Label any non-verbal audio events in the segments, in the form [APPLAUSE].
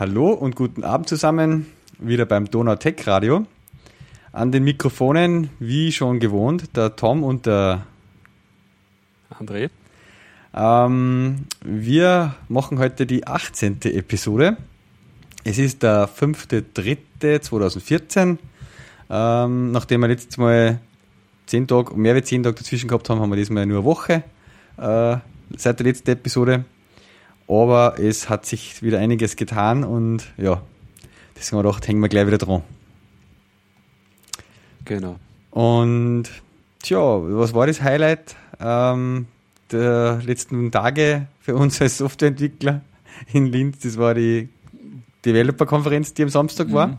Hallo und guten Abend zusammen, wieder beim Donau Tech Radio. An den Mikrofonen, wie schon gewohnt, der Tom und der André. Ähm, wir machen heute die 18. Episode. Es ist der 5.3.2014. Ähm, nachdem wir letztes Mal 10 Tage, mehr als 10 Tage dazwischen gehabt haben, haben wir diesmal nur eine Woche äh, seit der letzten Episode. Aber es hat sich wieder einiges getan und ja, deswegen haben wir gedacht, hängen wir gleich wieder dran. Genau. Und tja, was war das Highlight ähm, der letzten Tage für uns als Softwareentwickler in Linz? Das war die Developer-Konferenz, die am Samstag mhm. war.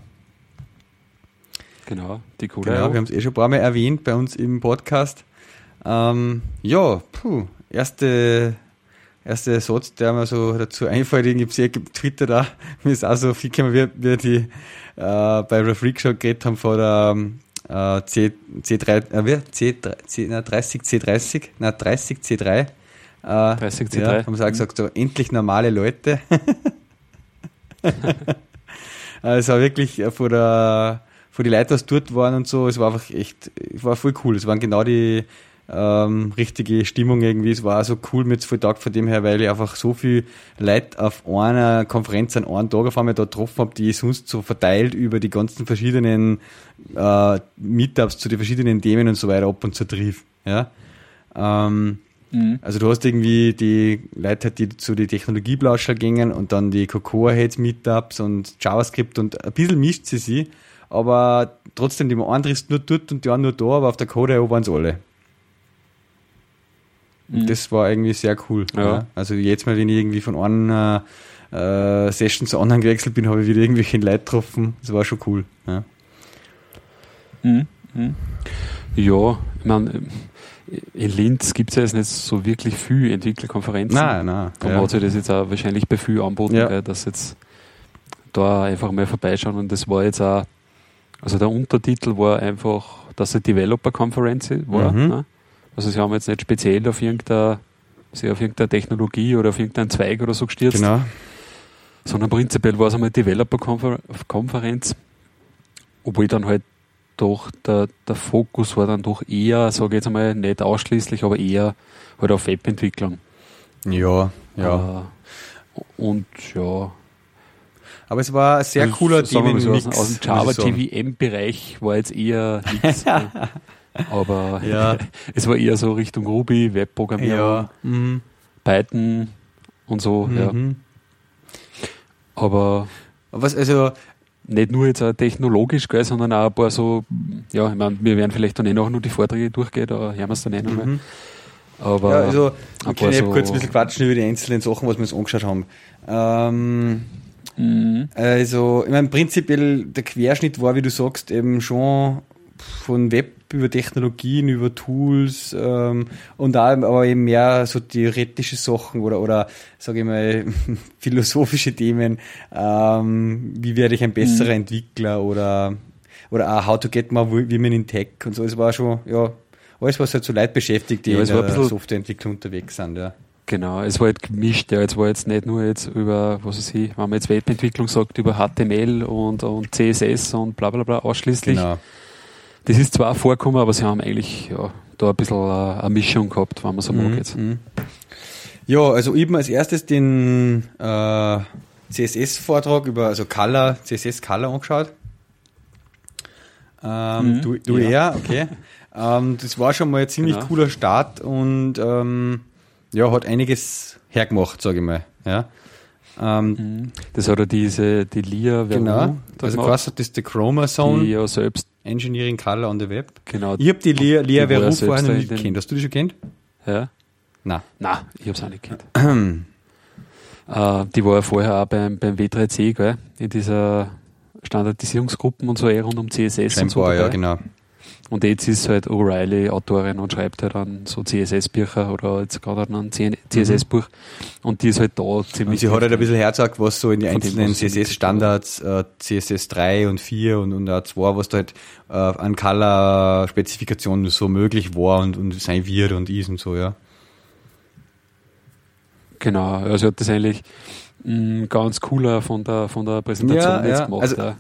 Genau, die coole. Genau, wir haben es eh schon ein paar Mal erwähnt bei uns im Podcast. Ähm, ja, puh, erste erste Satz, der mir so dazu einfällt, ich habe es Twitter da, [LAUGHS] mir ist auch so viel gekommen, wie, wie die äh, bei Refreak schon geredet haben von der äh, C, C3, äh, wie? C3, C, na, 30 C30, na 30 C3. Äh, 30 C3. Ja, haben sie auch gesagt, so endlich normale Leute. [LAUGHS] es war wirklich von der von die Leute, die dort waren und so, es war einfach echt, es war voll cool. Es waren genau die ähm, richtige Stimmung irgendwie. Es war so cool mit voll Tag von dem her, weil ich einfach so viel Leute auf einer Konferenz an einem Tag auf einmal da getroffen habe, die ich sonst so verteilt über die ganzen verschiedenen äh, Meetups zu den verschiedenen Themen und so weiter ab und zu triff. Ja. Ähm, mhm. Also du hast irgendwie die Leute, die zu den Technologieblauscher gingen und dann die Cocoa Heads Meetups und JavaScript und ein bisschen mischt sie sich, aber trotzdem, die einen triffst nur dort und die anderen nur da, aber auf der Code waren sie alle. Mhm. Das war irgendwie sehr cool. Ja. ja. Also jetzt mal, wenn ich irgendwie von einer äh, Session zur anderen gewechselt bin, habe ich wieder irgendwelche Leute getroffen. Das war schon cool. Ja, mhm. Mhm. ja ich meine, in Linz gibt es ja jetzt nicht so wirklich viele Entwicklerkonferenzen. Nein, nein. Darum ja. hat sich das jetzt auch wahrscheinlich bei viel anboten, ja. dass jetzt da einfach mal vorbeischauen und das war jetzt auch, also der Untertitel war einfach, dass eine Developer-Konferenz war. Mhm. Ne? Also sie haben jetzt nicht speziell auf irgendeine, sie auf irgendeine Technologie oder auf irgendeinen Zweig oder so gestürzt. Genau. Sondern prinzipiell war es einmal Developer-Konferenz, obwohl dann halt doch der, der Fokus war dann doch eher, sage ich jetzt einmal, nicht ausschließlich, aber eher halt auf Webentwicklung. Ja, ja. Äh, und ja. Aber es war ein sehr also, cooler Thema. So, aus, aus, dem Java TVM-Bereich war jetzt eher nichts. [LAUGHS] Aber ja. [LAUGHS] es war eher so Richtung Ruby, Webprogrammierung, ja. mhm. Python und so, mhm. ja. Aber was, also nicht nur jetzt technologisch, gell, sondern auch ein paar so, ja, ich meine, wir werden vielleicht dann eh noch nur die Vorträge durchgehen, da hören wir es dann eh nochmal. Mhm. Aber ja, also, wir können so kurz ein bisschen quatschen über die einzelnen Sachen, was wir uns angeschaut haben. Ähm, mhm. Also, ich meine, prinzipiell der Querschnitt war, wie du sagst, eben schon von Web über Technologien, über Tools ähm, und auch, aber eben mehr so theoretische Sachen oder, oder sage ich mal, [LAUGHS] philosophische Themen. Ähm, wie werde ich ein besserer mhm. Entwickler oder, oder auch How to get more women in Tech und so. Es war schon, ja, alles, was halt so Leute beschäftigt, die ja, in der Softwareentwicklung unterwegs sind, ja. Genau, es war halt gemischt, ja. Es war jetzt nicht nur jetzt über, was weiß ich, wenn man jetzt Webentwicklung sagt, über HTML und, und CSS und bla bla bla ausschließlich. Genau das ist zwar vorgekommen, aber sie haben eigentlich ja, da ein bisschen eine Mischung gehabt, wenn man so mhm. mag jetzt. Mhm. Ja, also ich habe als erstes den äh, CSS-Vortrag über also Color, CSS Color angeschaut. Ähm, mhm, du, du ja. eher, okay. [LAUGHS] ähm, das war schon mal ein ziemlich genau. cooler Start und ähm, ja, hat einiges hergemacht, sage ich mal. Ja. Ähm, mhm. das hat ja diese, die Lia Genau, also quasi das ist die Chromosome. Die ja selbst Engineering Color on the Web. Genau. Ich habe die Lia, Lia Veru vorher noch nicht kennt. Hast du die schon kennt? Ja. Nein. Nein, ich habe es auch nicht kennt. [CLEARS THROAT] äh, die war ja vorher auch beim, beim W3C, gell? In dieser Standardisierungsgruppen und so eher rund um CSS Scheinbar, und so. Dabei. ja, genau. Und jetzt ist halt O'Reilly Autorin und schreibt halt an so CSS-Bücher oder jetzt gerade an ein CSS-Buch. Und die ist halt da ziemlich. Und sie hat halt ein bisschen hergezeigt, was so in die einzelnen CSS-Standards, äh, CSS 3 und 4 und, und auch 2, was da halt äh, an Color-Spezifikationen so möglich war und, und sein wird und ist und so, ja. Genau, also hat das eigentlich mh, mm, ganz cooler von der, von der Präsentation ja, jetzt ja. gemacht. Also,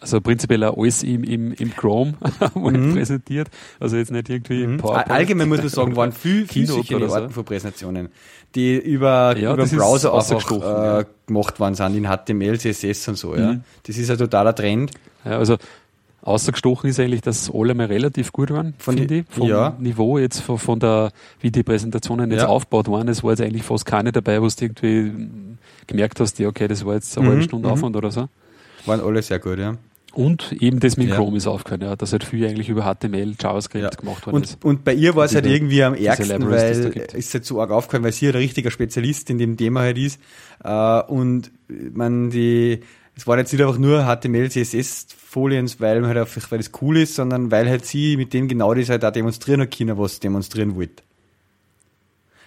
also prinzipiell auch alles im, im, im Chrome [LAUGHS] Mhm. präsentiert. Also jetzt nicht irgendwie im Mhm. PowerPoint. Allgemein muss man [LAUGHS] sagen, waren viel, viel so. Arten von Präsentationen, die über, Ja, über den Browser einfach ausgestochen, äh, ja. gemacht worden sind, in HTML, CSS und so. Ja. Mhm. Das ist ein totaler Trend. Ja, also ausgestochen ist eigentlich, dass alle mal relativ gut waren, Von finde ich. Vom ja. Niveau jetzt von, von der, wie die Präsentationen jetzt Ja. aufgebaut waren. Es war jetzt eigentlich fast keine dabei, wo du irgendwie gemerkt hast, ja, okay, das war jetzt eine Mhm, halbe Stunde mhm. Aufwand oder so. Waren alle sehr gut, ja. Und eben das mit Ja. Chrome ist aufgehört, ja, dass halt viel eigentlich über HTML, JavaScript Ja. gemacht worden ist. Und, und bei ihr war es halt irgendwie am ärgsten, weil ist halt so arg aufgefallen, weil sie halt ein richtiger Spezialist in dem Thema halt ist. Äh, und man die, es waren jetzt nicht einfach nur HTML, CSS Folien, weil man halt einfach, weil es cool ist, sondern weil halt sie mit dem genau das halt auch demonstrieren hat können, was demonstrieren wollte.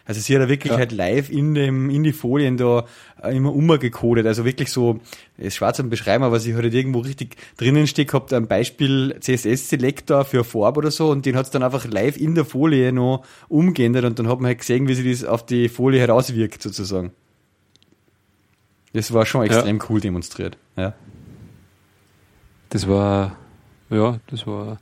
Also sie hat ja wirklich Ja. halt live in dem, in die Folien da äh, immer umgecodet. Also wirklich so, ist schwarz am Beschreiben, aber sie hat halt irgendwo richtig drinnen steht gehabt, ein Beispiel CSS-Selektor für Farbe oder so und den hat es dann einfach live in der Folie noch umgeändert und dann hat man halt gesehen, wie sich das auf die Folie herauswirkt sozusagen. Das war schon extrem cool demonstriert. Ja. Das war, ja, das war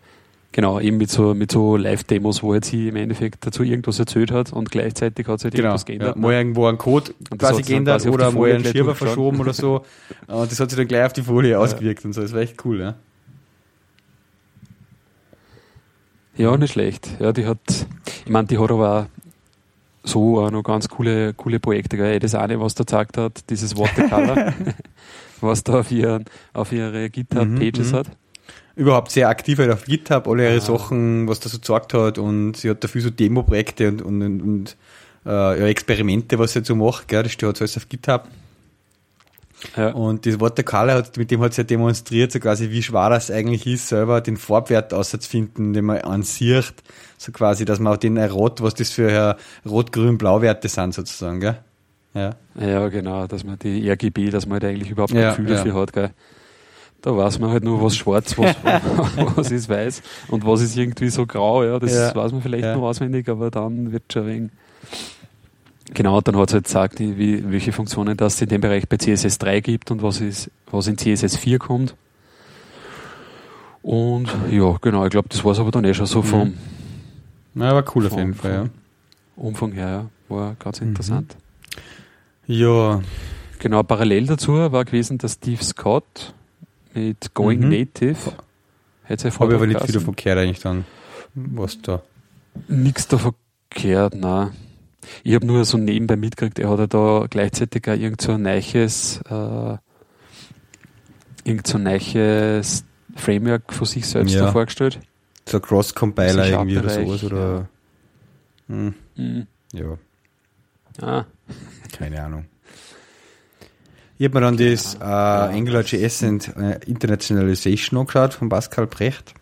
genau eben mit so, mit so Live-Demos, wo halt sie im Endeffekt dazu irgendwas erzählt hat und gleichzeitig hat sie halt Genau. irgendwas Ja, geändert. mal irgendwo einen Code quasi geändert quasi oder mal einen Schirmer verschoben oder so. Und [LAUGHS] das hat sich dann gleich auf die Folie ausgewirkt und so. Das war echt cool, ja. Ja, nicht schlecht. Ja, die hat, ich meine, die hat aber auch so auch noch ganz coole, coole Projekte. Gell? Das eine, was da gezeigt hat, dieses Watercolor, [LAUGHS] [LAUGHS] was da auf, ihren, auf ihre GitHub-Pages Mhm, hat. Überhaupt sehr aktiv halt auf GitHub, alle ihre Ah. Sachen, was da so gezeigt hat und sie hat dafür so Demo-Projekte und, und, und, und äh, ja, Experimente, was sie so macht, gell, das steht alles auf GitHub. Ja. Und das Watercolor hat, mit dem hat sie ja demonstriert, so quasi, wie schwer das eigentlich ist, selber den Farbwert auszufinden, den man ansieht, so quasi, dass man auch den Rot, was das für äh, Rot-Grün-Blau-Werte sind, sozusagen, gell? Ja. Ja, genau, dass man die RGB, dass man halt eigentlich überhaupt Ja, kein Gefühl ja. dafür hat. Gell. Da weiß man halt nur, was schwarz, was, [LAUGHS] [LAUGHS] was ist weiß und was ist irgendwie so grau. Ja, das Ja, weiß man vielleicht ja. noch auswendig, aber dann wird schon wegen. Genau, dann hat es halt gesagt, wie, welche Funktionen das in dem Bereich bei CSS 3 gibt und was, ist, was in CSS 4 kommt. Und ja, genau, ich glaube, das war es aber dann eh schon so vom Na, war cool auf jeden Fall, ja. Umfang her. Ja. War ganz Mhm. interessant. Ja, Genau, parallel dazu war gewesen, dass Steve Scott mit Going Mhm. Native hat sein habe ich aber nicht davon gehört eigentlich dann, was da. Nichts davon gehört, nein. Ich habe nur so nebenbei mitgekriegt, er hat ja da gleichzeitig auch irgend so ein neues, äh, irgend so ein neues Framework von sich selbst Ja. da vorgestellt. So ein Cross-Compiler irgendwie oder sowas oder. Hm, Mhm. ja, Ah, keine Ahnung. Ich habe mir dann das äh, AngularJS and äh, Internationalization angeschaut von Pascal Brecht.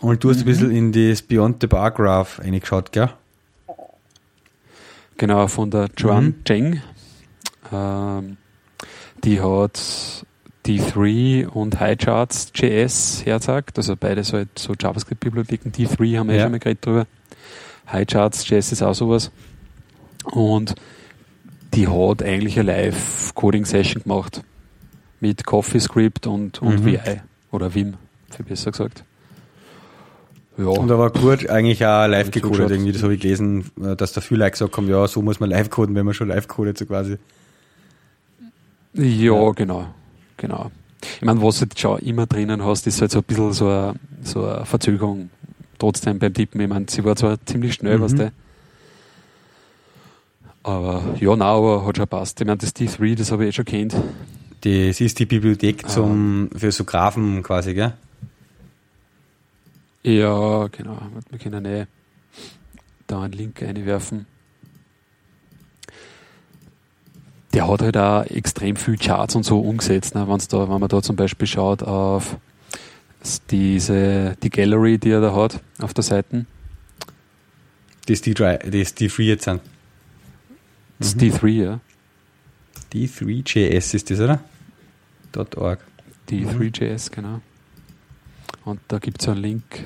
Und du hast ein bisschen in das Beyond the Bar Graph reingeschaut, gell? genau, von der Joan Mhm. Cheng. Ähm, die hat D3 und Highcharts.js herzeigt, also beides halt so JavaScript-Bibliotheken. D3 haben wir ja. Schon mal geredet drüber. Highcharts.js ist auch sowas. Und die hat eigentlich eine Live-Coding-Session gemacht. Mit CoffeeScript und, und Mhm. VI. Oder Vim, viel besser gesagt. Ja. Und da war gut eigentlich auch live gecodet irgendwie. Das habe ich gelesen, äh, dass da viele Leute gesagt haben, ja, so muss man live coden, wenn man schon live codet, so quasi. Ja, genau. Genau. Ich meine, was du jetzt schon immer drinnen hast, ist halt so ein bisschen so eine, so eine Verzögerung trotzdem beim Tippen. Ich meine, sie war zwar ziemlich schnell, Mhm. was der. Aber ja, nein, aber hat schon passt. Ich meine, das D3, das habe ich eh schon kennt. Das ist die Bibliothek Ah. zum, für so Graphen quasi, gell? Ja, genau. Wir können eh da einen Link einwerfen. Der hat halt auch extrem viel Charts und so umgesetzt. Ne? Wenn's da, wenn man da zum Beispiel schaut auf diese, die Gallery, die er da hat auf der Seite, Das die das die free jetzt sind. Das mhm. ist D3, ja. D3JS ist das, oder? .org. D3JS, genau. Und da gibt es einen Link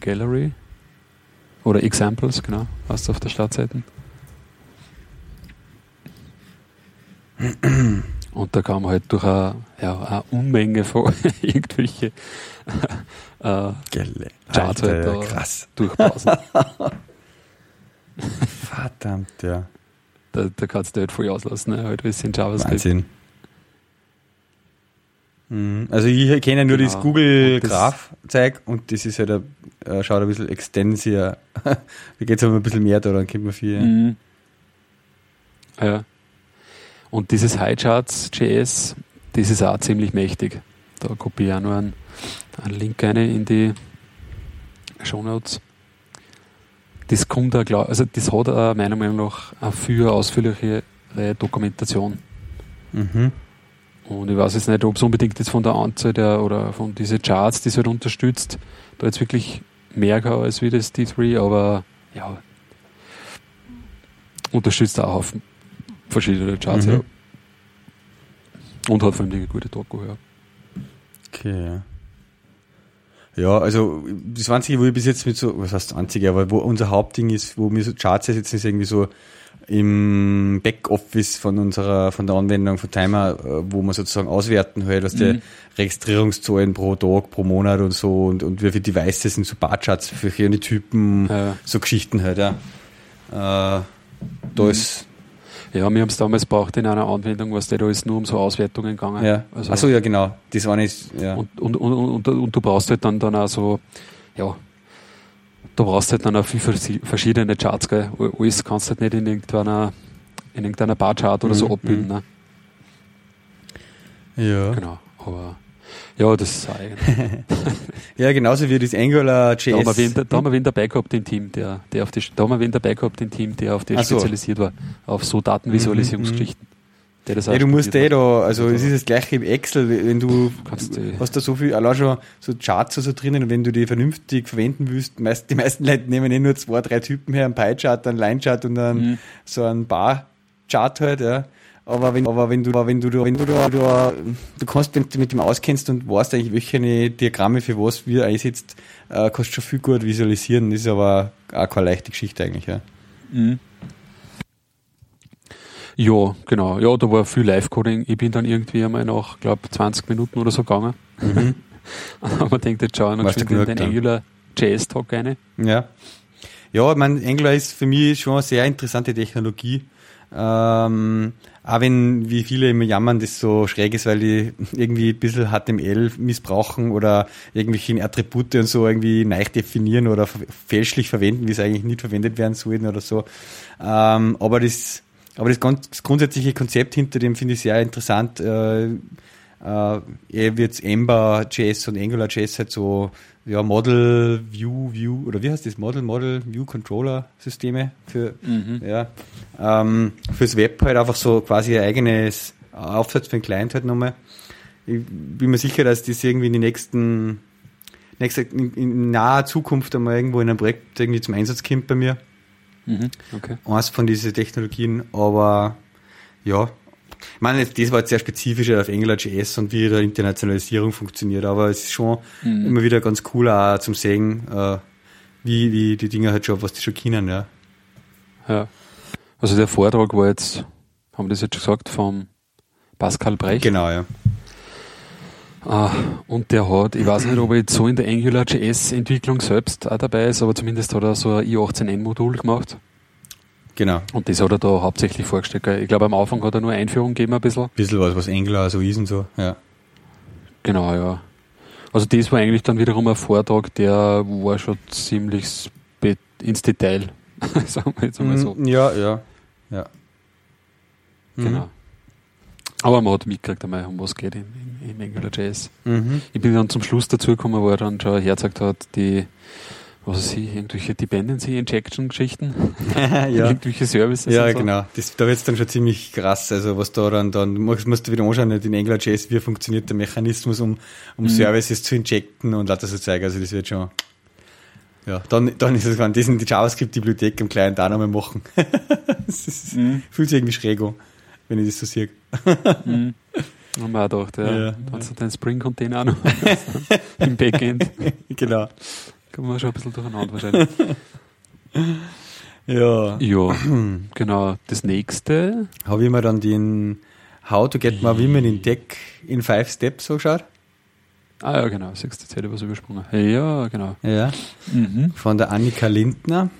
Gallery oder Examples, genau, hast du auf der Startseite. Und da kam halt durch eine, ja, eine Unmenge von [LAUGHS] irgendwelchen äh, Charts halt da krass. durchpausen. [LAUGHS] Verdammt, ja. Da, da kannst du halt voll auslassen, ne? halt ein bisschen JavaScript. Wahnsinn. Mhm. Also ich kenne nur genau. das Google Graph-Zeug und das ist halt ein, äh, schaut ein bisschen extensier. [LAUGHS] da geht es aber ein bisschen mehr da, dann kommt man viel. Mhm. Ja. Und dieses Highcharts.js, das ist auch ziemlich mächtig. Da kopiere ich auch nur einen, einen Link rein in die Show Notes. Das kommt auch, also das hat auch meiner Meinung nach eine viel ausführlichere Dokumentation. Mhm. Und ich weiß jetzt nicht, ob es unbedingt jetzt von der Anzahl der oder von diesen Charts, die es halt unterstützt, da jetzt wirklich mehr kann als wie das D3, aber ja, unterstützt auch auf verschiedene Charts, mhm. ja. Und hat vor allem eine gute Doku, ja. Okay, ja. Also das Einzige, wo ich bis jetzt mit so, was heißt das Einzige, aber wo unser Hauptding ist, wo wir so Charts setzen, ist irgendwie so im Backoffice von unserer, von der Anwendung von Timer, äh, wo man sozusagen auswerten halt, was mhm. die Registrierungszahlen pro Tag, pro Monat und so und, und wie viele Devices sind so Barcharts für verschiedene Typen, ja. so Geschichten halt, ja. Äh, da mhm. ist ja, wir haben es damals braucht in einer Anwendung, was da ist nur um so Auswertungen gegangen. Ja. Also Achso, ja, genau. Das war nicht, ja. Und, und, und, und, und, du brauchst halt dann, dann auch so, ja, du brauchst halt dann auch viele verschiedene Charts, gell. Alles kannst du halt nicht in irgendeiner, in irgendeiner Barchart oder mhm. so abbilden, ne? Ja. Genau. Aber ja, das ist eigen. [LAUGHS] ja, genauso wie das Angular JS. Da haben wir wen, da haben wir wen dabei gehabt, den Team, der, der auf die, da haben wir wen dabei gehabt, den Team, der auf die so. spezialisiert war, auf so Datenvisualisierungsgeschichten. Der das ja, du musst eh da, also es ist das gleiche im Excel, wenn du Kannst hast da so viel, allein schon so Charts so drinnen und wenn du die vernünftig verwenden willst, meist, die meisten [LAUGHS] Leute nehmen eh nur zwei, drei Typen her, einen Pie-Chart, einen Line-Chart und dann mhm. so einen Bar-Chart halt, ja. Aber wenn, aber wenn du, wenn du, wenn du, da, du, du kannst, wenn du mit dem auskennst und weißt eigentlich, welche Diagramme für was wir einsetzt, äh, kannst du schon viel gut visualisieren. Das ist aber auch keine leichte Geschichte eigentlich, ja. Mhm. Ja, genau. Ja, da war viel Live-Coding. Ich bin dann irgendwie einmal nach, glaube 20 Minuten oder so gegangen. Mhm. [LAUGHS] Aber man denkt jetzt schauen und in den Angular JS-Talk rein. Ja. Ja, ich meine, Angular ist für mich schon eine sehr interessante Technologie. Ähm, auch wenn, wie viele immer jammern, das so schräg ist, weil die irgendwie ein bisschen HTML missbrauchen oder irgendwelche Attribute und so irgendwie neu definieren oder fälschlich verwenden, wie es eigentlich nicht verwendet werden sollten oder so. Ähm, aber das, aber das, ganz, grundsätzliche Konzept hinter dem finde ich sehr interessant. Äh, äh, er wird Ember.js und AngularJS halt so ja, Model View View oder wie heißt das Model Model View Controller Systeme für mhm. ja ähm, fürs Web halt einfach so quasi ein eigenes Aufsatz für den Client halt nochmal. Ich bin mir sicher, dass das irgendwie in die nächsten nächste, in, in naher Zukunft einmal irgendwo in einem Projekt irgendwie zum Einsatz kommt bei mir. Mhm. Okay. Eins von diesen Technologien, aber ja, ich meine, das war jetzt sehr spezifisch auf AngularJS und wie die Internationalisierung funktioniert, aber es ist schon mhm. immer wieder ganz cool auch zum sehen, äh, wie, wie die Dinge halt schon, was die schon kennen, ja. Ja. Also der Vortrag war jetzt, haben wir das jetzt schon gesagt, vom Pascal Brecht. Genau, ja. Ah, und der hat, ich weiß nicht, ob er jetzt so in der AngularJS-Entwicklung selbst auch dabei ist, aber zumindest hat er so ein i18n-Modul gemacht. Genau. Und das hat er da hauptsächlich vorgestellt. Ich glaube, am Anfang hat er nur Einführung gegeben, ein bisschen. Ein bisschen was, was Angular so ist und so, ja. Genau, ja. Also das war eigentlich dann wiederum ein Vortrag, der war schon ziemlich ins Detail, [LAUGHS] sagen wir jetzt einmal so. Mm, ja, ja, ja. Genau. Mhm. Aber man hat mitgekriegt einmal, um was geht in, in, in AngularJS. Mhm. Ich bin dann zum Schluss dazu gekommen, wo er dann schon hergezeigt hat, die was weiß ich, irgendwelche Dependency Injection Geschichten, [LAUGHS] ja. irgendwelche Services. Ja, so. genau. Das, da wird es dann schon ziemlich krass. Also was da dann, dann musst, musst du wieder anschauen, nicht in AngularJS, wie funktioniert der Mechanismus, um, um mhm. Services zu injecten und lauter so zeigen. Also das wird schon, ja, dann, dann ist es, wenn das in die JavaScript-Bibliothek im Client auch nochmal machen. [LAUGHS] das ist, mhm. fühlt sich irgendwie schräg an, wenn ich das so sehe. mhm. Haben wir auch gedacht, ja. ja. Dann hast du deinen Spring-Container auch noch [LAUGHS] im Backend. genau. Kommen wir schon ein bisschen durcheinander wahrscheinlich. [LAUGHS] ja. Ja, genau. Das nächste. Habe ich mir dann den How to Get More Women in Tech in Five Steps so geschaut? Ah ja, genau, sechste Zeit was übersprungen. Ja, genau. Ja. Mhm. Von der Annika Lindner.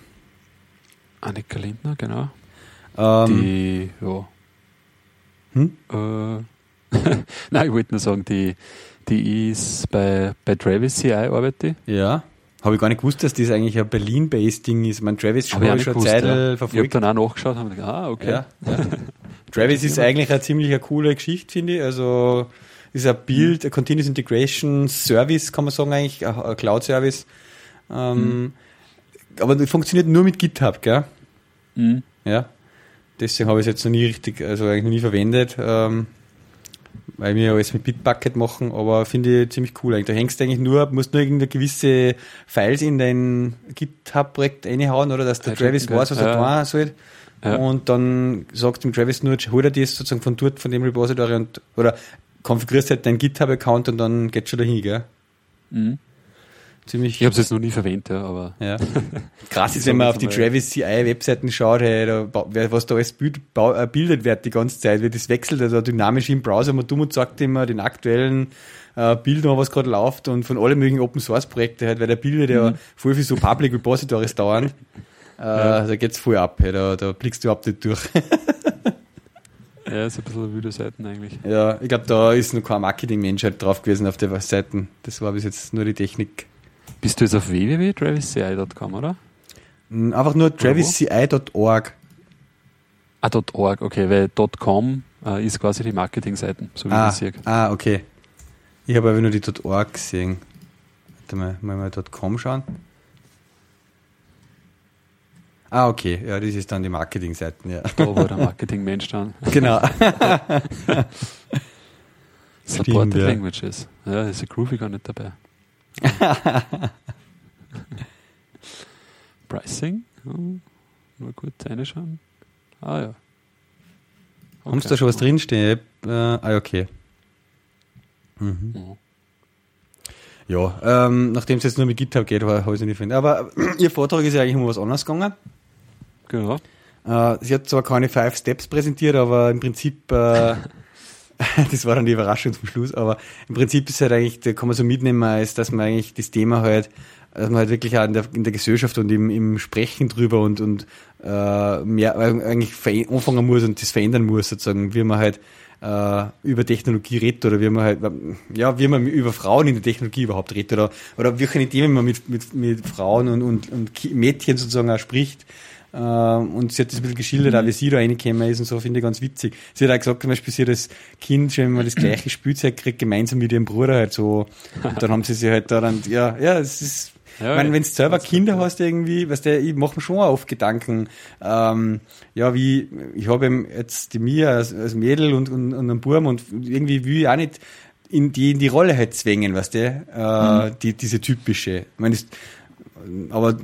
Annika Lindner, genau. Ähm, die, ja. Hm? Äh, [LAUGHS] Nein, ich wollte nur sagen, die, die ist bei, bei Travis CI arbeitet. Ja. Habe ich gar nicht gewusst, dass das eigentlich ein Berlin-based Ding ist. Man Travis schon, ich schon Zeit ja. verfolgt. Ich habe dann auch nachgeschaut und gedacht, ah, okay. Ja, ja. [LAUGHS] Travis ist eigentlich eine ziemlich eine coole Geschichte, finde ich. Also ist ein Build, ein Continuous Integration Service, kann man sagen, eigentlich, ein Cloud-Service. Ähm, mhm. Aber das funktioniert nur mit GitHub, gell? Mhm. Ja. Deswegen habe ich es jetzt noch nie richtig, also eigentlich noch nie verwendet. Ähm, weil wir ja alles mit Bitbucket machen, aber finde ich ziemlich cool eigentlich. Da hängst du eigentlich nur, musst nur irgendeine gewisse Files in dein GitHub-Projekt reinhauen, oder dass der Travis weiß, was er ja. tun soll. Ja. Und dann sagst du dem Travis nur, hol dir das sozusagen von dort, von dem Repository und, oder konfigurierst halt deinen GitHub-Account und dann geht's schon dahin, gell? Mhm ziemlich. Ich habe es jetzt noch nie verwendet, ja, aber. Ja. [LAUGHS] Krass ist, wenn man auf die Travis CI Webseiten schaut, hey, da, was da alles bild, äh, bildet wird die ganze Zeit, wie das wechselt, also dynamisch im Browser, man dumm und sagt immer den aktuellen äh, Bildern, was gerade läuft und von allen möglichen Open Source Projekten halt, weil der bildet ja mhm. voll viel so Public Repositories dauern. [LAUGHS] Äh, ja. Da geht's voll ab, hey, da, da blickst du überhaupt nicht durch. Ja, ist ein bisschen wilde Seiten eigentlich. Ja, ich glaube, da ist noch kein Marketing-Mensch halt drauf gewesen auf der Seiten. Das war bis jetzt nur die Technik. Bist du jetzt auf www.travisci.com, oder? Einfach nur travisci.org. Ah, .org, okay, weil .com äh, ist quasi die Marketingseiten, so wie ah, ich sehe. Ah, okay. Ich habe aber nur die .org gesehen. Warte mal, mal, mal .com schauen. Ah, okay. Ja, das ist dann die Marketingseiten, ja. Da wo der [LAUGHS] Marketingmensch dann. Genau. [LAUGHS] [LAUGHS] Supported ja. Languages. Ja, ist ja Groovy gar nicht dabei. [LAUGHS] Pricing? Nur gut reinschauen. Ah ja. Okay. Haben da schon was drinstehen? Äh, ah, okay. Mhm. Oh. Ja, ähm, nachdem es jetzt nur mit GitHub geht, habe ich es nicht finden. Aber [CLEARS THROAT] Ihr Vortrag ist ja eigentlich um was anderes gegangen. Genau. Äh, sie hat zwar keine Five Steps präsentiert, aber im Prinzip äh, [LAUGHS] [LAUGHS] das war dann die Überraschung zum Schluss, aber im Prinzip ist halt eigentlich, da kann man so mitnehmen, ist, dass man eigentlich das Thema halt, dass man halt wirklich auch in der, in der Gesellschaft und im, im Sprechen drüber und, und äh, mehr eigentlich anfangen muss und das verändern muss, sozusagen, wie man halt äh, über Technologie redet oder wie man halt, ja, wie man über Frauen in der Technologie überhaupt redet oder, oder welche Themen man mit, mit, mit Frauen und, und, und Mädchen sozusagen auch spricht. Äh, und sie hat das ein bisschen geschildert, auch wie sie da reingekommen ist und so, finde ich ganz witzig. Sie hat auch gesagt, zum Beispiel, sie hat das Kind schon immer das gleiche Spielzeug kriegt, gemeinsam mit ihrem Bruder halt so. Und dann haben sie sich halt da dann, ja, ja, es ist, ja, ich wenn du selber Kinder hast irgendwie, weißt du, ich mache mir schon oft Gedanken, ähm, ja, wie, ich habe jetzt die Mia als, als Mädel und, und, und einen Burm und irgendwie will ich auch nicht in die, in die Rolle halt zwängen, weißt du, äh, mhm. die, diese typische. Ich meine, aber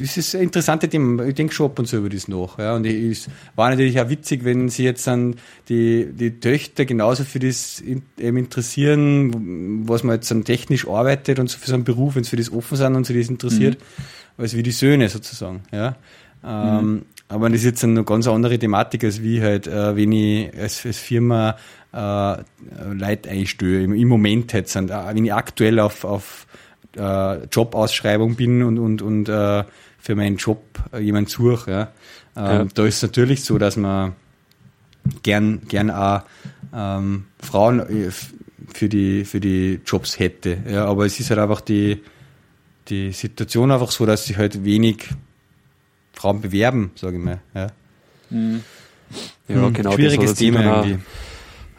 es ist ein interessantes Thema. Ich denke schon ab und zu über das nach. Ja. Und es war natürlich auch witzig, wenn sie jetzt dann die, die Töchter genauso für das eben interessieren, was man jetzt dann technisch arbeitet und so für so einen Beruf, wenn sie für das offen sind und sie das interessiert, mhm. als wie die Söhne sozusagen. Ja. Ähm, mhm. Aber das ist jetzt eine ganz andere Thematik, als wie halt, äh, wenn ich als, als Firma äh, Leute einstelle. Im, Im Moment halt sind, äh, wenn ich aktuell auf, auf äh, Jobausschreibung bin und, und, und äh, für meinen Job äh, jemand suche. Ja. Ähm, ja. Da ist es natürlich so, dass man gern, gern auch ähm, Frauen äh, für die, für die Jobs hätte. Ja. Aber es ist halt einfach die, die Situation einfach so, dass sich halt wenig Frauen bewerben, sage ich mal. Ja, mhm. ja hm, genau. Schwieriges Thema irgendwie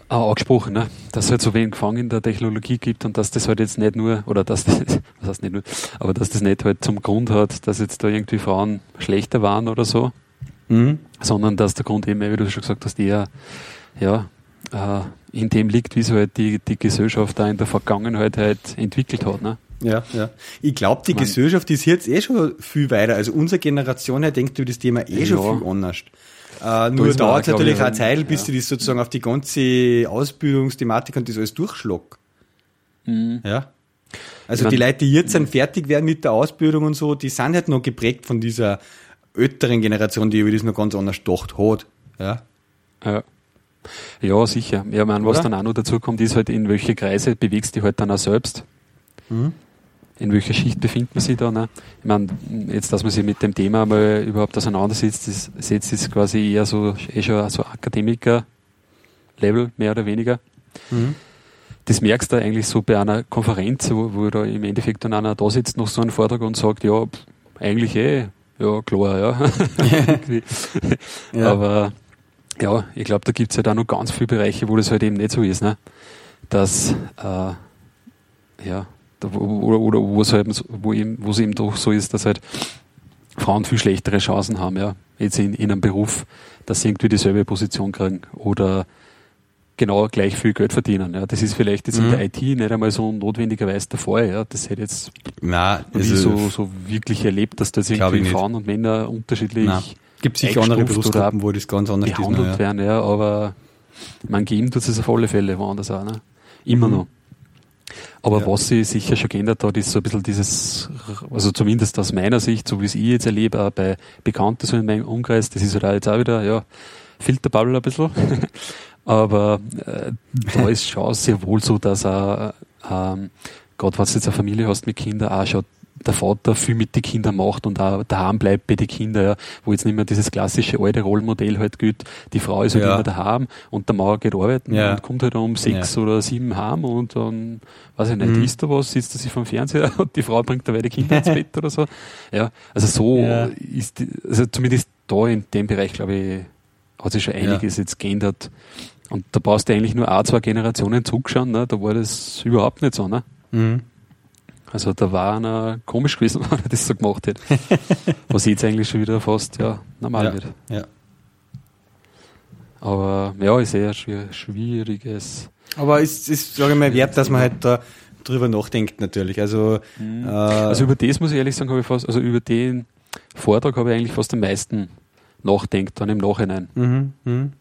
auch angesprochen, ne? dass es halt so wenig Gefang in der Technologie gibt und dass das halt jetzt nicht nur, oder dass das, [LAUGHS] was heißt nicht nur, aber dass das nicht halt zum Grund hat, dass jetzt da irgendwie Frauen schlechter waren oder so, mhm. sondern dass der Grund eben, wie du schon gesagt hast, eher, ja, äh, in dem liegt, wie sich halt die, die Gesellschaft da in der Vergangenheit halt entwickelt hat. Ne? Ja, ja. Ich glaube, die ich mein, Gesellschaft ist jetzt eh schon viel weiter. Also unsere Generation her denkt über das Thema eh ja, schon viel anders. Äh, nur dauert es natürlich auch Zeit, bis ja. du das sozusagen auf die ganze Ausbildungsthematik und das alles durchschlag. Mhm. Ja. Also meine, die Leute, die jetzt sind, fertig werden mit der Ausbildung und so, die sind halt noch geprägt von dieser älteren Generation, die über das noch ganz anders gedacht hat. Ja. ja. Ja, sicher. Ja, mein, was dann auch noch dazu kommt, ist halt, in welche Kreise bewegst du dich halt dann auch selbst. Mhm. In welcher Schicht befindet man sich da? Ne? Ich meine, jetzt, dass man sich mit dem Thema mal überhaupt auseinandersetzt, ist, setzt ist quasi eher so, eh schon so Akademiker-Level, mehr oder weniger. Mhm. Das merkst du eigentlich so bei einer Konferenz, wo, wo da im Endeffekt dann einer da sitzt, noch so einen Vortrag und sagt, ja, eigentlich eh, ja, klar, ja. [LAUGHS] ja. Aber ja, ich glaube, da gibt es halt auch noch ganz viele Bereiche, wo das halt eben nicht so ist, ne? Dass, äh, ja, oder, oder wo es halt, wo eben, wo es eben doch so ist, dass halt Frauen viel schlechtere Chancen haben, ja, jetzt in, in einem Beruf, dass sie irgendwie dieselbe Position kriegen oder genau gleich viel Geld verdienen. Ja. Das ist vielleicht jetzt mhm. in der IT nicht einmal so notwendigerweise der Fall. Ja. Das hätte jetzt Nein, also so, so wirklich erlebt, dass das irgendwie Frauen und Männer unterschiedlich Nein. Gibt sicher andere Berufsgruppen, wo das ganz anders behandelt ist, ja. werden, ja, aber man geben tut es auf alle Fälle woanders auch. Ne? Immer mhm. noch. Aber ja. was sich sicher schon geändert hat, ist so ein bisschen dieses, also zumindest aus meiner Sicht, so wie es ich jetzt erlebe, auch bei Bekannten so in meinem Umkreis, das ist halt auch jetzt auch wieder, ja, Filterbubble ein bisschen. [LAUGHS] Aber äh, da ist schon sehr wohl so, dass auch, ähm, wenn du jetzt eine Familie hast mit Kindern, auch schon der Vater viel mit den Kindern macht und auch daheim bleibt bei den Kindern, ja, wo jetzt nicht mehr dieses klassische alte Rollenmodell halt gilt, die Frau ist halt ja. immer daheim und der Mann geht arbeiten ja. und kommt halt um sechs oder sieben heim und dann, weiß ich nicht, mhm. isst er was, sitzt er sich vom Fernseher [LAUGHS] und die Frau bringt dabei die Kinder ins Bett oder so. Ja, also so ist, die, also zumindest da in dem Bereich, glaube ich, hat sich schon einiges jetzt geändert. Und da brauchst du eigentlich nur ein, zwei Generationen zugeschauen, ne? da war das überhaupt nicht so. Ne? Mhm. Also da war einer komisch gewesen, [LAUGHS] wenn er das so gemacht hätte. Was jetzt eigentlich schon wieder fast ja, normal ja, wird. Ja. Aber ja, ist eher ein schwieriges. Aber es ist, sage ich mal, wert, dass man halt da drüber nachdenkt natürlich. Also, mhm. äh, also über das muss ich ehrlich sagen, habe ich fast, also über den Vortrag habe ich eigentlich fast am meisten nachdenkt dann im Nachhinein. Mhm. Mhm.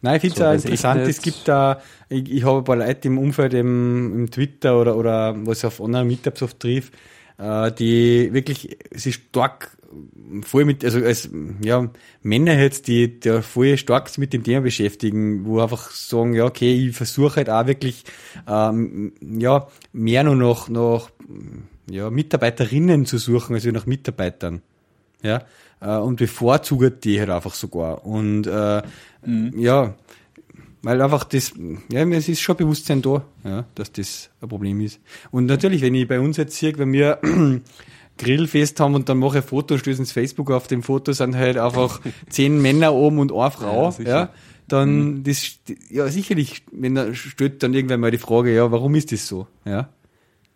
Nein, ich finde es so, auch interessant. Es gibt da, ich, ich habe ein paar Leute im Umfeld im, im Twitter oder, oder was auf anderen Meetups oft trifft, äh, die wirklich sich stark voll mit, also als ja, Männer jetzt, die da voll stark mit dem Thema beschäftigen, wo einfach sagen, ja, okay, ich versuche halt auch wirklich ähm, ja, mehr nur noch nach ja, Mitarbeiterinnen zu suchen, als nach Mitarbeitern. Ja, äh, und bevorzugt die halt einfach sogar. Und äh, mhm. ja, weil einfach das, ja, es ist schon Bewusstsein da, ja, dass das ein Problem ist. Und natürlich, wenn ich bei uns jetzt sehe, wenn wir [CLEARS THROAT] Grillfest haben und dann mache ich ein Foto, stöße ins Facebook auf dem Foto sind halt einfach [LAUGHS] zehn Männer oben und eine Frau, ja, ja dann mhm. das, ja sicherlich, wenn da stellt dann irgendwann mal die Frage, ja, warum ist das so, ja?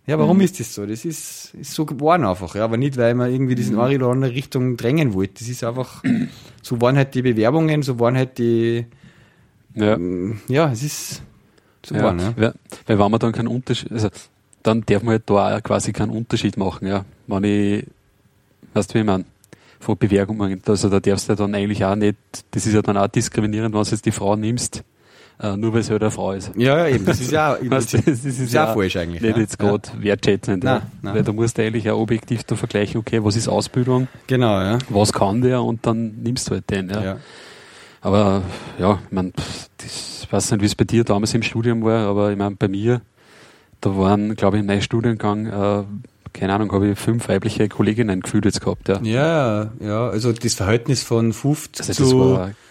Ja, warum mhm. ist das so? Das ist, ist so geworden einfach, ja, aber nicht, weil man irgendwie diesen mhm. eine oder andere Richtung drängen wollte. Das ist einfach, so waren halt die Bewerbungen, so waren halt die, ja, mm, ja es ist so ja, waren, ja. Weil, weil wenn man dann keinen Unterschied, also dann darf man halt da auch quasi keinen Unterschied machen, ja. Wenn ich, weißt du, wie ich meine, von Bewerbungen, also da darfst du ja dann eigentlich auch nicht, das ist ja dann auch diskriminierend, wenn du jetzt die Frau nimmst, nur weil es halt eine Frau ist. Ja, ja, eben. Das ist ja, [LAUGHS] das, das ist, ist ja, falsch eigentlich. Nicht ja. jetzt gerade ja. wertschätzend. Nein, nein. Weil du musst eigentlich auch objektiv da vergleichen, okay, was ist Ausbildung? Genau, ja. Was kann der? Und dann nimmst du halt den, ja. ja. Aber ja, ich meine, ich weiß nicht, wie es bei dir damals im Studium war, aber ich meine, bei mir, da waren, glaube ich, in meinem Studiengang äh, keine Ahnung, habe ich fünf weibliche Kolleginnen gefühlt jetzt gehabt. Ja, ja, ja also das Verhältnis von 50 also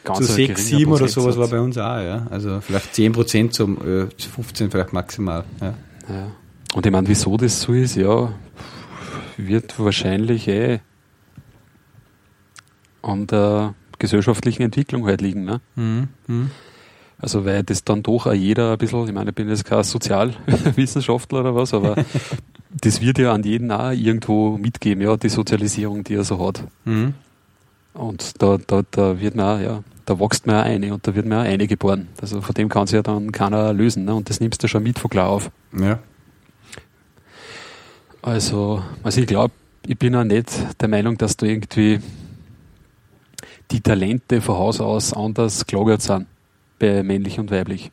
zu, zu 6, 7 oder sowas war bei uns auch, ja. Also vielleicht 10 Prozent zum äh, 15 vielleicht maximal. Ja. ja. Und ich meine, wieso das so ist, ja, wird wahrscheinlich eh an der gesellschaftlichen Entwicklung halt liegen. Ne? Mhm. Mhm. Also weil das dann doch auch jeder ein bisschen, ich meine, ich bin jetzt kein Sozialwissenschaftler oder was, aber [LAUGHS] das wird ja an jeden auch irgendwo mitgeben, ja, die Sozialisierung, die er so hat. Mhm. Und da, da, da wird man auch, ja, da wächst man auch eine und da wird man auch eine geboren. Also von dem kann sich ja dann keiner lösen. Ne? Und das nimmst du schon mit von klar auf. Ja. Also, also ich glaube, ich bin auch nicht der Meinung, dass da irgendwie die Talente von Haus aus anders gelagert sind bei männlich und weiblich.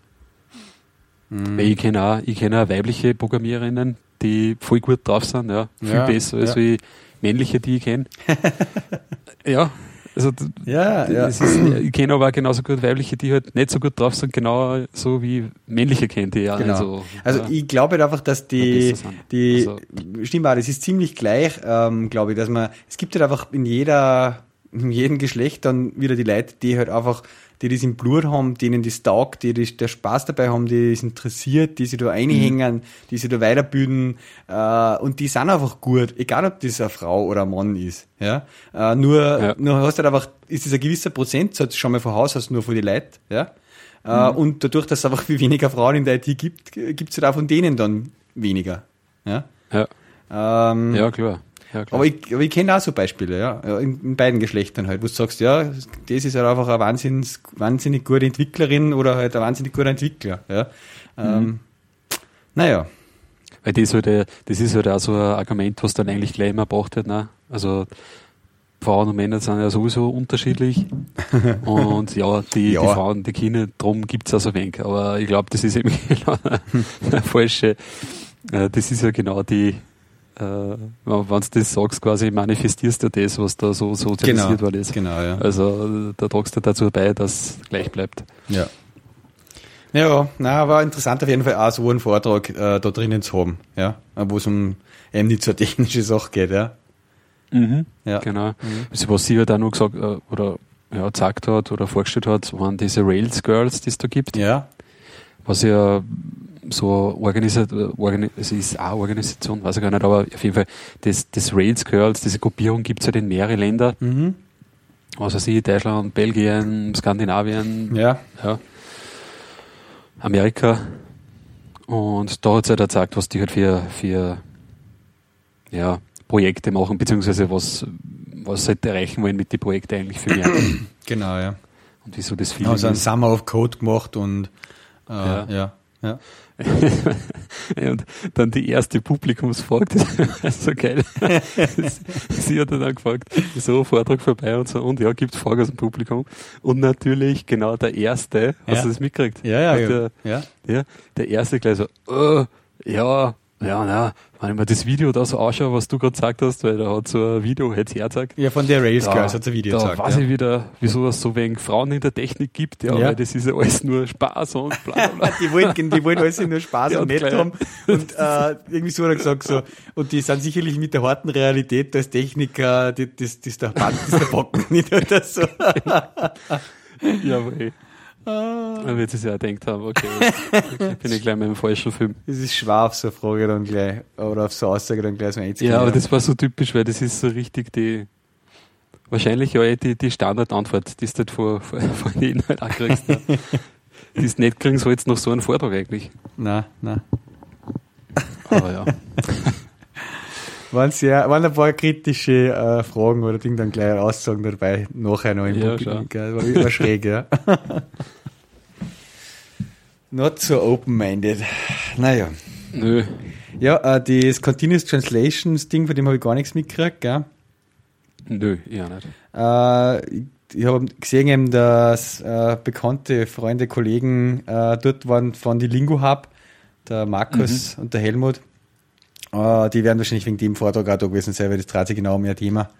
Mhm. Weil ich kenne auch, ich kenne auch weibliche Programmiererinnen, die voll gut drauf sind, ja. Viel ja, besser als ja. wie männliche, die ich kenne. [LAUGHS] ja, Also, ja, ja. Ist, ich kenne aber auch genauso gut weibliche, die halt nicht so gut drauf sind, genau so wie männliche kennt die ja. Genau. Also, also ja. ich glaube halt einfach, dass die, die, also, stimmt auch, das ist ziemlich gleich, ähm, glaube ich, dass man, es gibt halt einfach in jeder, in jedem Geschlecht dann wieder die Leute, die halt einfach die das im Blut haben, denen das taugt, die das, der Spaß dabei haben, die das interessiert, die sich da einhängen, mhm. die sich da weiterbilden äh, und die sind einfach gut, egal ob das eine Frau oder ein Mann ist. Ja? Äh, nur, ja. nur hast du halt einfach, ist das ein gewisser Prozentsatz schon mal von Haus aus nur für die Leute. Ja? Äh, mhm. und dadurch, dass es einfach viel weniger Frauen in der IT gibt, gibt es halt auch von denen dann weniger. Ja, ja. Ähm, ja klar. Ja, aber ich, aber ich kenne auch so Beispiele, ja, in, in, beiden Geschlechtern halt, wo du sagst, ja, das ist halt einfach eine wahnsinnig, wahnsinnig gute Entwicklerin oder halt ein wahnsinnig guter Entwickler, ja. Ähm, mhm. naja. Weil das, halt, äh, das ist halt auch so ein Argument, was dann eigentlich gleich immer braucht hat, ne? Also, Frauen und Männer sind ja sowieso unterschiedlich. [LAUGHS] und ja die, ja. die Frauen, die Kinder, drum gibt es auch so wenig. Aber ich glaube, das ist eben [LAUGHS] genau eine falsche, äh, das ist ja genau die, wenn du das sagst, quasi manifestierst du das, was da so sozialisiert genau, worden ist. Genau, ja. Also da tragst du dazu bei, dass es gleich bleibt. Ja. Ja, na, war interessant auf jeden Fall auch so einen Vortrag äh, da drinnen zu haben, ja, wo es um eben nicht so [LAUGHS] technische Sache geht, ja. Mhm, ja. Genau. Mhm. Also, was sie halt auch noch gesagt äh, oder ja, gezeigt hat oder vorgestellt hat, waren diese Rails Girls, die es da gibt. Ja. Was ja so organisiert, organi es ist auch Organisation, weiß ich gar nicht, aber auf jeden Fall das, das Rails Girls, diese Gruppierung gibt es halt in mehrere Länder. Mhm. Was weiß ich, Deutschland, Belgien, Skandinavien, ja. ja. Amerika. Und da hat es halt gezeigt, was die halt für, für ja, Projekte machen, beziehungsweise was, was sie halt erreichen wollen mit den Projekten eigentlich für mehr. [CLEARS THROAT] Genau, ja. Und wieso das viel. Also ein Summer of Code gemacht und äh, ja. ja. ja. [LAUGHS] und dann die erste Publikumsfrage, das war so geil. [LAUGHS] Sie hat dann gefragt, so, Vortrag vorbei und so, und ja, gibt es Fragen aus dem Publikum? Und natürlich genau der erste, hast ja. du das mitgekriegt? Ja, ja, der, ja. ja. Der erste gleich so, oh, ja, ja, na, wenn ich mir das Video da so anschaue, was du gerade gesagt hast, weil da hat so ein Video jetzt hergezeigt. Ja, von der Race Girls hat so ein Video da gezeigt. weiß ja. ich wieder, wieso es so wenig Frauen in der Technik gibt, ja, ja. weil das ist ja alles nur Spaß und bla, bla. [LAUGHS] die, wollen, die wollen alles nur Spaß [LAUGHS] und nett haben. Und äh, irgendwie so hat er gesagt, so, und die sind sicherlich mit der harten Realität als Techniker, die, das, das, der Band, das der Bocken [LAUGHS] nicht oder so. Jawohl. Ah. Dann wird es ja gedacht haben, okay, jetzt bin ich gleich mal im falschen Film. Das ist schwer auf so eine Frage dann gleich, oder auf so eine Aussage dann gleich so einzugehen. Ja, aber das war so typisch, weil das ist so richtig die, wahrscheinlich ja die, die Standardantwort, die du halt von, von, von jedem halt auch kriegst. Ne? die es nicht kriegen soll jetzt noch so einen Vortrag eigentlich. Nein, nein. Aber ja. [LAUGHS] waren, sehr, waren ein paar kritische äh, Fragen oder Ding dann gleich Aussagen dabei, nachher noch im ja, Publikum. War, war schräg, ja. [LAUGHS] Not so open-minded. Naja. Nö. Ja, äh, das Continuous Translations Ding, von dem habe ich gar nichts mitgekriegt, gell? Nö, ja nicht. Äh, ich, ich habe gesehen, eben, dass äh, bekannte Freunde, Kollegen dort waren von die Lingo Hub, der Markus mhm. und der Helmut. Die werden wahrscheinlich wegen dem Vortrag auch da gewesen sein, weil das dreht sich genau um ihr Thema.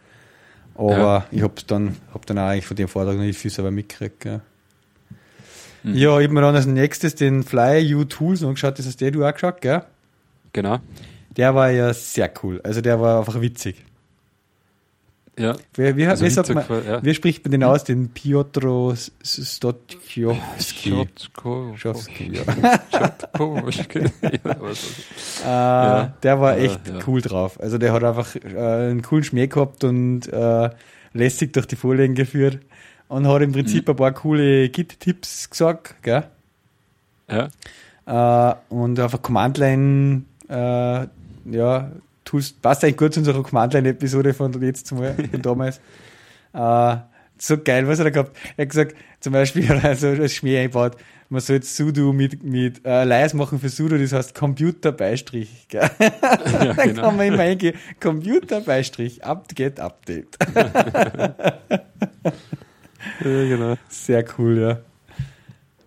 Aber ja. ich habe dann, hab dann auch eigentlich von dem Vortrag noch nicht viel selber mitgekriegt. Gell? Mhm. Ja, ich habe mir dann als nächstes den Fly U Tools angeschaut, das hast der du auch geschaut, gell? Genau. Der war ja sehr cool. Also der war einfach witzig. Ja. Wie, wie, also wie, sagt man, ja. wie spricht man den aus? Den Piotr Stotkiowski. [LAUGHS] äh, der war echt ja. cool drauf. Also der hat einfach äh, einen coolen Schmäh gehabt und äh, lässig durch die Folien geführt und hat im Prinzip mhm. ein paar coole Git-Tipps gesagt, gell? Ja. Äh, und einfach Command-Line, äh, ja, tust, passt eigentlich gut zu unserer Command-Line-Episode von jetzt mal, [LAUGHS] von damals. äh, so geil, was hat er gehabt? Er hat gesagt, zum Beispiel [LAUGHS] hat er so ein Schmäh eingebaut, man soll jetzt Sudo mit, mit äh, Leis machen für Sudo, das heißt Computer-Beistrich. Ja, [LAUGHS] Dann genau. kann man immer eingehen, Computer-Beistrich, up, get update. Ja, genau. Sehr cool, ja.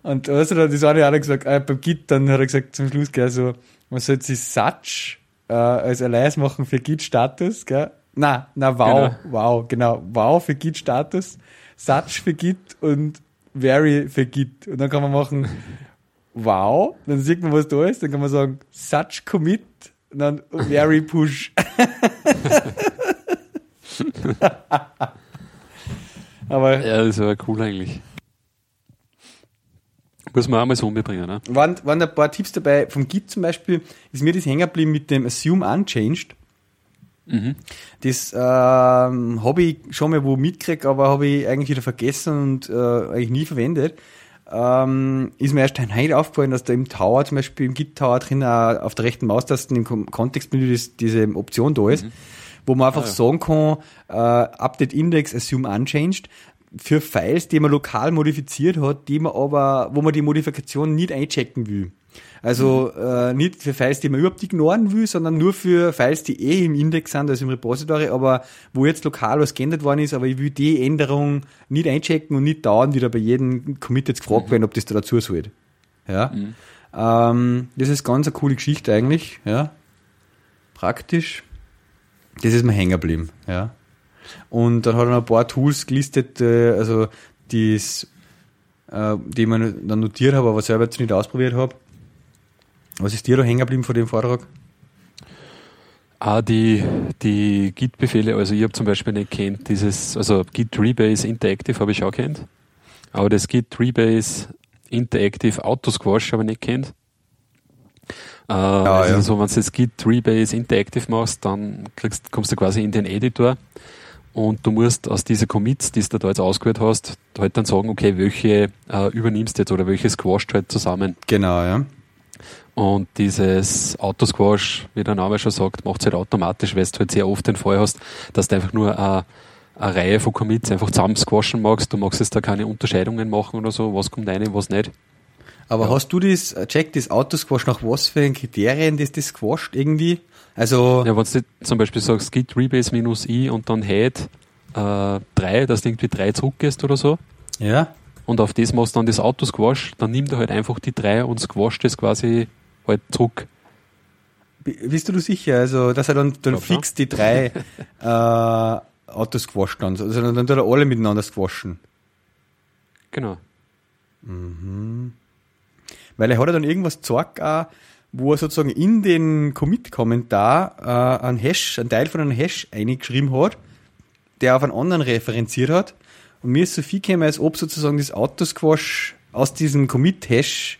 Und hat er, das eine auch gesagt, äh, beim Git, dann hat er gesagt zum Schluss, gell, so, man sollte sich Such äh, als Alias machen für Git-Status, gell, Na, na, wow, genau. wow, genau. Wow für Git-Status, Such für Git und Very für Git. Und dann kann man machen [LAUGHS] Wow, dann sieht man, was da ist, dann kann man sagen Such Commit und dann Very Push. [LAUGHS] [LAUGHS] aber ja, das war cool eigentlich. Muss man auch mal so umbringen, ne? Waren, waren ein paar Tipps dabei. Vom Git zum Beispiel ist mir das hängen geblieben mit dem Assume Unchanged. Mhm. Das ähm, habe ich schon mal wo mitgekriegt, aber habe ich eigentlich wieder vergessen und äh, eigentlich nie verwendet. Ähm, ist mir erst heute aufgefallen, dass da im Tower, zum Beispiel im Git Tower drin, auf der rechten Maustaste im Kontextmenü diese Option da ist, mhm. Wo man einfach ah, ja. sagen kann, äh, Update Index Assume Unchanged für Files, die man lokal modifiziert hat, die man aber, wo man die Modifikation nicht einchecken will. Also mhm. äh, nicht für Files, die man überhaupt ignorieren will, sondern nur für Files, die eh im Index sind, also im Repository, aber wo jetzt lokal was geändert worden ist, aber ich will die Änderung nicht einchecken und nicht dauernd wieder bei jedem Commit jetzt gefragt mhm. werden, ob das da dazu soll. Ja. Mhm. Ähm, das ist ganz eine coole Geschichte eigentlich, ja. Praktisch. Das ist mir hängen geblieben, ja. Und dann hat er noch ein paar Tools gelistet, äh, also die's, äh, die ich mir dann notiert habe, aber selber jetzt nicht ausprobiert habe. Was ist dir da hängen geblieben von dem Vortrag? Ah, die, die Git-Befehle, also ich habe zum Beispiel nicht kennt, dieses, also Git Rebase Interactive habe ich auch kennt, aber das Git Rebase Interactive Autosquash habe ich nicht kennt. Äh, ah, also ja. so, wenn du das Git Rebase Interactive machst, dann kriegst, kommst du quasi in den Editor und du musst aus diesen Commits, die du da jetzt ausgewählt hast, halt dann sagen, okay, welche äh, übernimmst du jetzt oder welche squasht halt zusammen. Genau, ja. Und dieses Autosquash, wie der Name schon sagt, macht es halt automatisch, weil du halt sehr oft den Fall hast, dass du einfach nur eine, eine Reihe von Commits einfach zusammen squashen magst. Du magst jetzt da keine Unterscheidungen machen oder so, was kommt rein, was nicht. Aber ja. hast du das, äh, check das Autosquash nach was für Kriterien das das squasht irgendwie? Also. Ja, wenn du zum Beispiel sagst, git rebase minus i und dann head äh, 3, dass du irgendwie 3 zurückgehst oder so. Ja. Und auf das machst du dann das Autosquash, dann nimm du halt einfach die 3 und squash das quasi halt zurück. Bist du sicher? Also, dass er dann, dann fix die drei [LAUGHS] äh, Autos squasht dann. Also dann, dann er alle miteinander squashen. Genau. Mhm. Weil er hat ja dann irgendwas gezeigt, auch, wo er sozusagen in den Commit-Kommentar äh, einen Hash, einen Teil von einem Hash eingeschrieben hat, der auf einen anderen referenziert hat. Und mir ist so viel gekommen, als ob sozusagen das Autosquash aus diesem Commit-Hash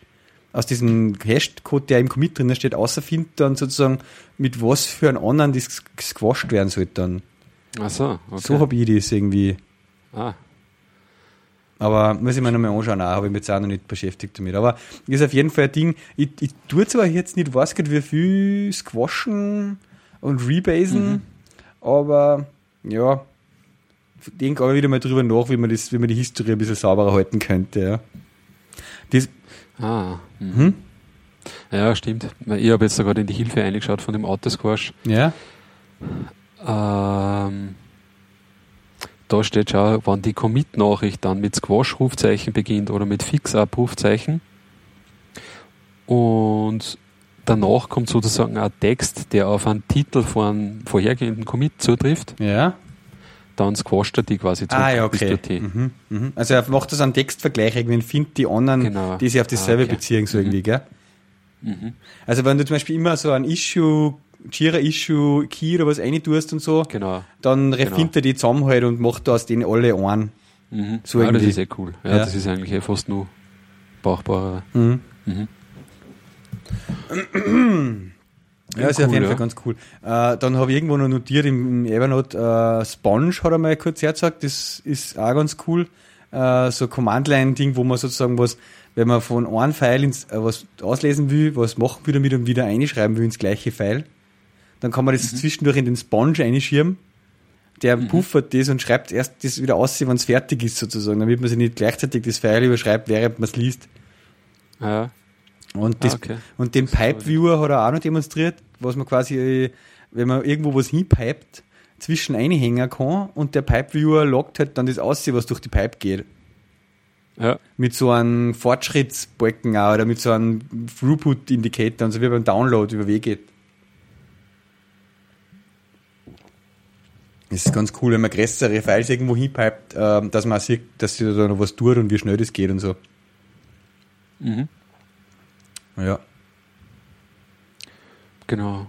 aus diesem Hash-Code, der im Commit drin steht, außerfindet dann sozusagen, mit was für einen anderen das gesquasht werden sollte dann. Ach so, okay. So habe ich das irgendwie. Ah. Aber muss ich mir nochmal anschauen, auch habe ich mich jetzt auch noch nicht beschäftigt damit. Aber ist auf jeden Fall ein Ding, ich, ich tue zwar jetzt nicht, weiß nicht, wie viel squashen und rebasen, mhm. aber ja, denke aber wieder mal drüber nach, wie man, das, wie man die Historie ein bisschen sauberer halten könnte. Ja. Das, Ah. Mhm. Ja, stimmt. Ich habe jetzt sogar in die Hilfe eingeschaut von dem Autosquash. Ja. Ähm, da steht schon, wann die Commit-Nachricht dann mit Squash-Rufzeichen beginnt oder mit Fix-Up-Rufzeichen. Und danach kommt sozusagen ein Text, der auf einen Titel von vorhergehenden Commit zutrifft. Ja dann squasht er die quasi zurück ah, ja, okay. Mhm, mhm. Also er macht das einen Textvergleich irgendwie findet die anderen, genau. die sich auf dasselbe ah, okay. beziehen, so mhm. irgendwie, gell? Mhm. Also wenn du zum Beispiel immer so ein Issue, Jira-Issue, Key oder was rein tust und so, genau. dann genau. refindet er die zusammen halt und macht aus denen alle einen. Mhm. So ja, irgendwie. das ist eh cool. Ja, ja, das ist eigentlich eh fast nur brauchbarer. Mhm. Mhm. Ja, ist cool, auf jeden ja. Fall ganz cool. Äh, dann habe ich irgendwo noch notiert im, im Evernote, äh, Sponge hat er mal kurz hergesagt, das ist auch ganz cool. Äh, so Command-Line-Ding, wo man sozusagen was, wenn man von einem File ins, äh, was auslesen will, was machen will damit und wieder einschreiben will ins gleiche File, dann kann man das mhm. zwischendurch in den Sponge einschirmen. Der mhm. puffert das und schreibt erst das wieder aus, wenn es fertig ist sozusagen, damit man sich nicht gleichzeitig das File überschreibt, während man es liest. Ja. Und, das, ah, okay. und den Pipe Viewer hat er auch noch demonstriert, was man quasi, wenn man irgendwo was hinpipet, zwischen einhängen kann und der Pipe Viewer lockt halt dann das aus, was durch die Pipe geht. Ja. Mit so einem Fortschrittsbalken auch oder mit so einem Throughput-Indicator und so wie beim Download über Weg geht. Ist ganz cool, wenn man größere Files irgendwo hinpipet, äh, dass man sieht, dass sich da noch was tut und wie schnell das geht und so. Mhm. Ja. Genau.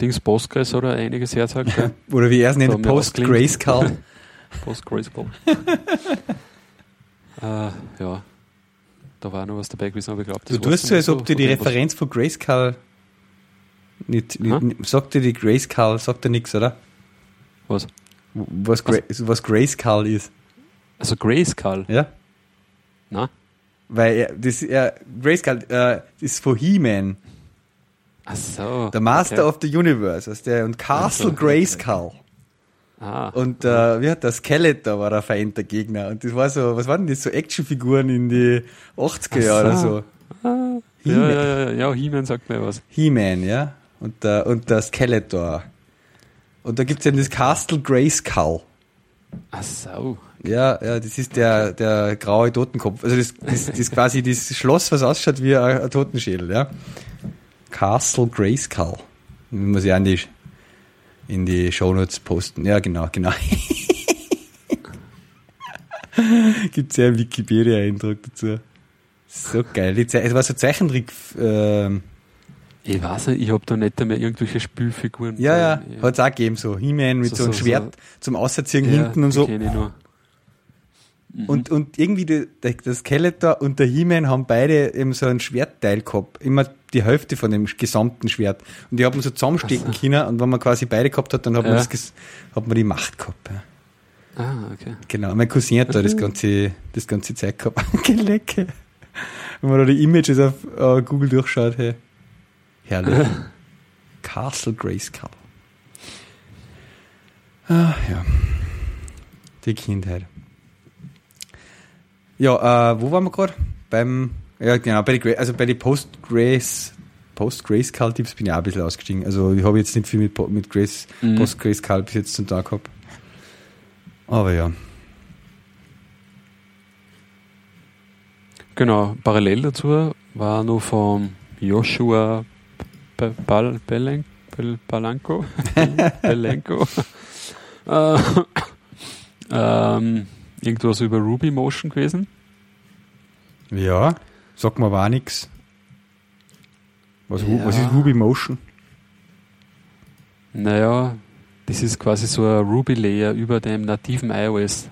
Dings Postgres oder einiges gell? [LAUGHS] Oder wie er es nennt. Post-Grayscale. [LAUGHS] Postgresable. [LAUGHS] äh, ja. Da war noch was dabei gewesen, aber ich glaube, Du tust so, als ob dir die Referenz von Grayscale nicht, nicht, nicht sagt dir die Grayscale, sagt dir nichts, oder? Was? Was, Gra was Grayscale ist. Also Grayscale? Ja? Na? Weil er, das, er, Grayscale, äh, ist von He-Man, Ach so. der Master okay. of the Universe, aus der, und Castle so. Grayskull. Ah, Und äh, wie hat der Skeletor war der Feind der Gegner. Und das war so, was waren das, so Actionfiguren in die 80er Jahre oder so. so. ah, ja, He-Man. ja, ja, ja, He-Man sagt mir was. He-Man, ja. Und der, und der Skeletor. Und da gibt's eben das Castle Grayskull. Ach so. Ja, ja, das ist der, der graue Totenkopf. Also das, das, das ist quasi das Schloss, was ausschaut wie ein, ein Totenschädel, ja. Castle Grayskull. Muss ich auch in die, in die Shownotes posten. Ja, genau, genau. [LAUGHS] Gibt's ja einen Wikipedia-Eindruck dazu. So geil. Es war so Zeichentrick, ähm, Ich weiß nicht, ich habe da nicht einmal irgendwelche Spielfiguren. ja, ja, ja. hat's auch gegeben, so. He-Man mit So- so, einem so- Schwert zum Ausziehen Ja, hinten und so. kenn ich nur. Mhm. Und, und irgendwie die, der, der Skeletor und der He-Man haben beide eben so ein Schwertteil gehabt. Immer die Hälfte von dem gesamten Schwert. Und die haben so zusammenstecken Ach können und wenn man quasi beide gehabt hat, dann hat, man, Ja. das, ges- hat man die Macht gehabt. Ja. Ah, okay. Genau. Mein Cousin hat da das ganze, das ganze Zeug gehabt. [LAUGHS] Gelecke. Wenn man da die Images auf äh, Google durchschaut, hey. Herrlich. [LAUGHS] Castle Grayskull. Ah, ja. Die Kindheit. Ja, äh, wo waren wir gerade? Beim, ja genau, bei die, Gra- also bei den Post-Grace, Post-Grayskull-Tipps bin ich auch ein bisschen ausgestiegen. Also ich habe jetzt nicht viel mit, mit Grace, Mhm. Post-Grayskull bis jetzt zum Tag gehabt. Aber ja. Genau, parallel dazu war noch von Joshua Bal Belen Bel Balanco. Belenko. [LAUGHS] [LAUGHS] äh, [COUGHS] ähm, irgendwas über Ruby Motion gewesen. Ja, sag mal war nix. Was, Ja. was ist Ruby Motion? Naja, das ist quasi so ein Ruby-Layer über dem nativen iOS.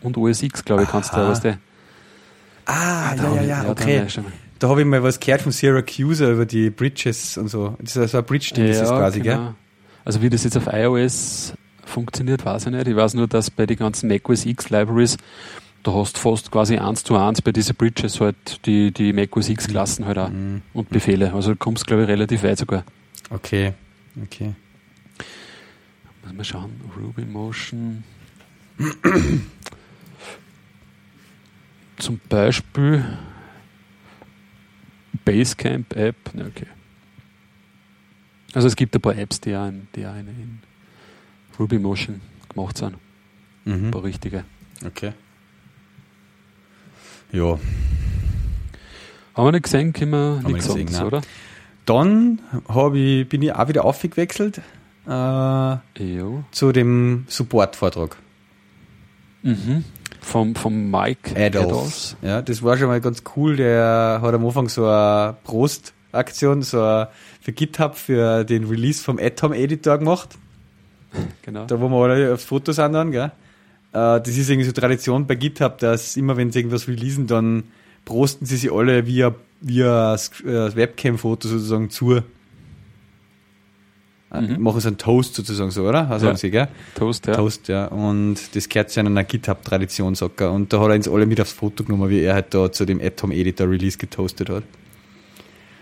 Und OS X, glaube ich, kannst du da, weißt du? Ah, da ja, ja, ja, okay. Da habe ich mal was gehört von Syracuse über die Bridges und so. Das ist so ein Bridge-Ding, ist das quasi, gell? genau. Also wie das jetzt auf iOS funktioniert, weiß ich nicht. Ich weiß nur, dass bei den ganzen macOS X Libraries, da hast du fast quasi eins zu eins bei diesen Bridges halt die, die macOS X Klassen halt auch Mhm. und Befehle. Also du kommst, glaube ich, relativ weit sogar. Okay, okay. Muss mal schauen. Ruby Motion. Zum Beispiel Basecamp App. Na, okay. Also es gibt ein paar Apps, die auch in, die auch in, Ruby Motion gemacht sind. Ein Mhm. paar richtige. Okay. Ja. Haben wir nicht gesehen, können wir nichts sagen, nein. oder? Dann ich, bin ich auch wieder aufgewechselt äh, zu dem Support-Vortrag. Mhm. Vom, vom Mike Adolf. Ja, das war schon mal ganz cool. Der hat am Anfang so eine Prost-Aktion, so eine für GitHub für den Release vom Atom Editor gemacht. Genau. Da wo wir alle aufs Foto sind dann, gell? Äh, das ist irgendwie so Tradition bei GitHub, dass immer wenn sie irgendwas releasen, dann prosten sie sich alle via, via äh, Webcam-Foto sozusagen zu. Äh, Mhm. Machen so einen Toast sozusagen so, oder? Also Ja. sie, gell? Toast, ja. Toast, ja. Und das gehört zu einer GitHub-Tradition, sagt er. Und da hat er uns alle mit aufs Foto genommen, wie er halt da zu dem Atom Editor Release getoastet hat.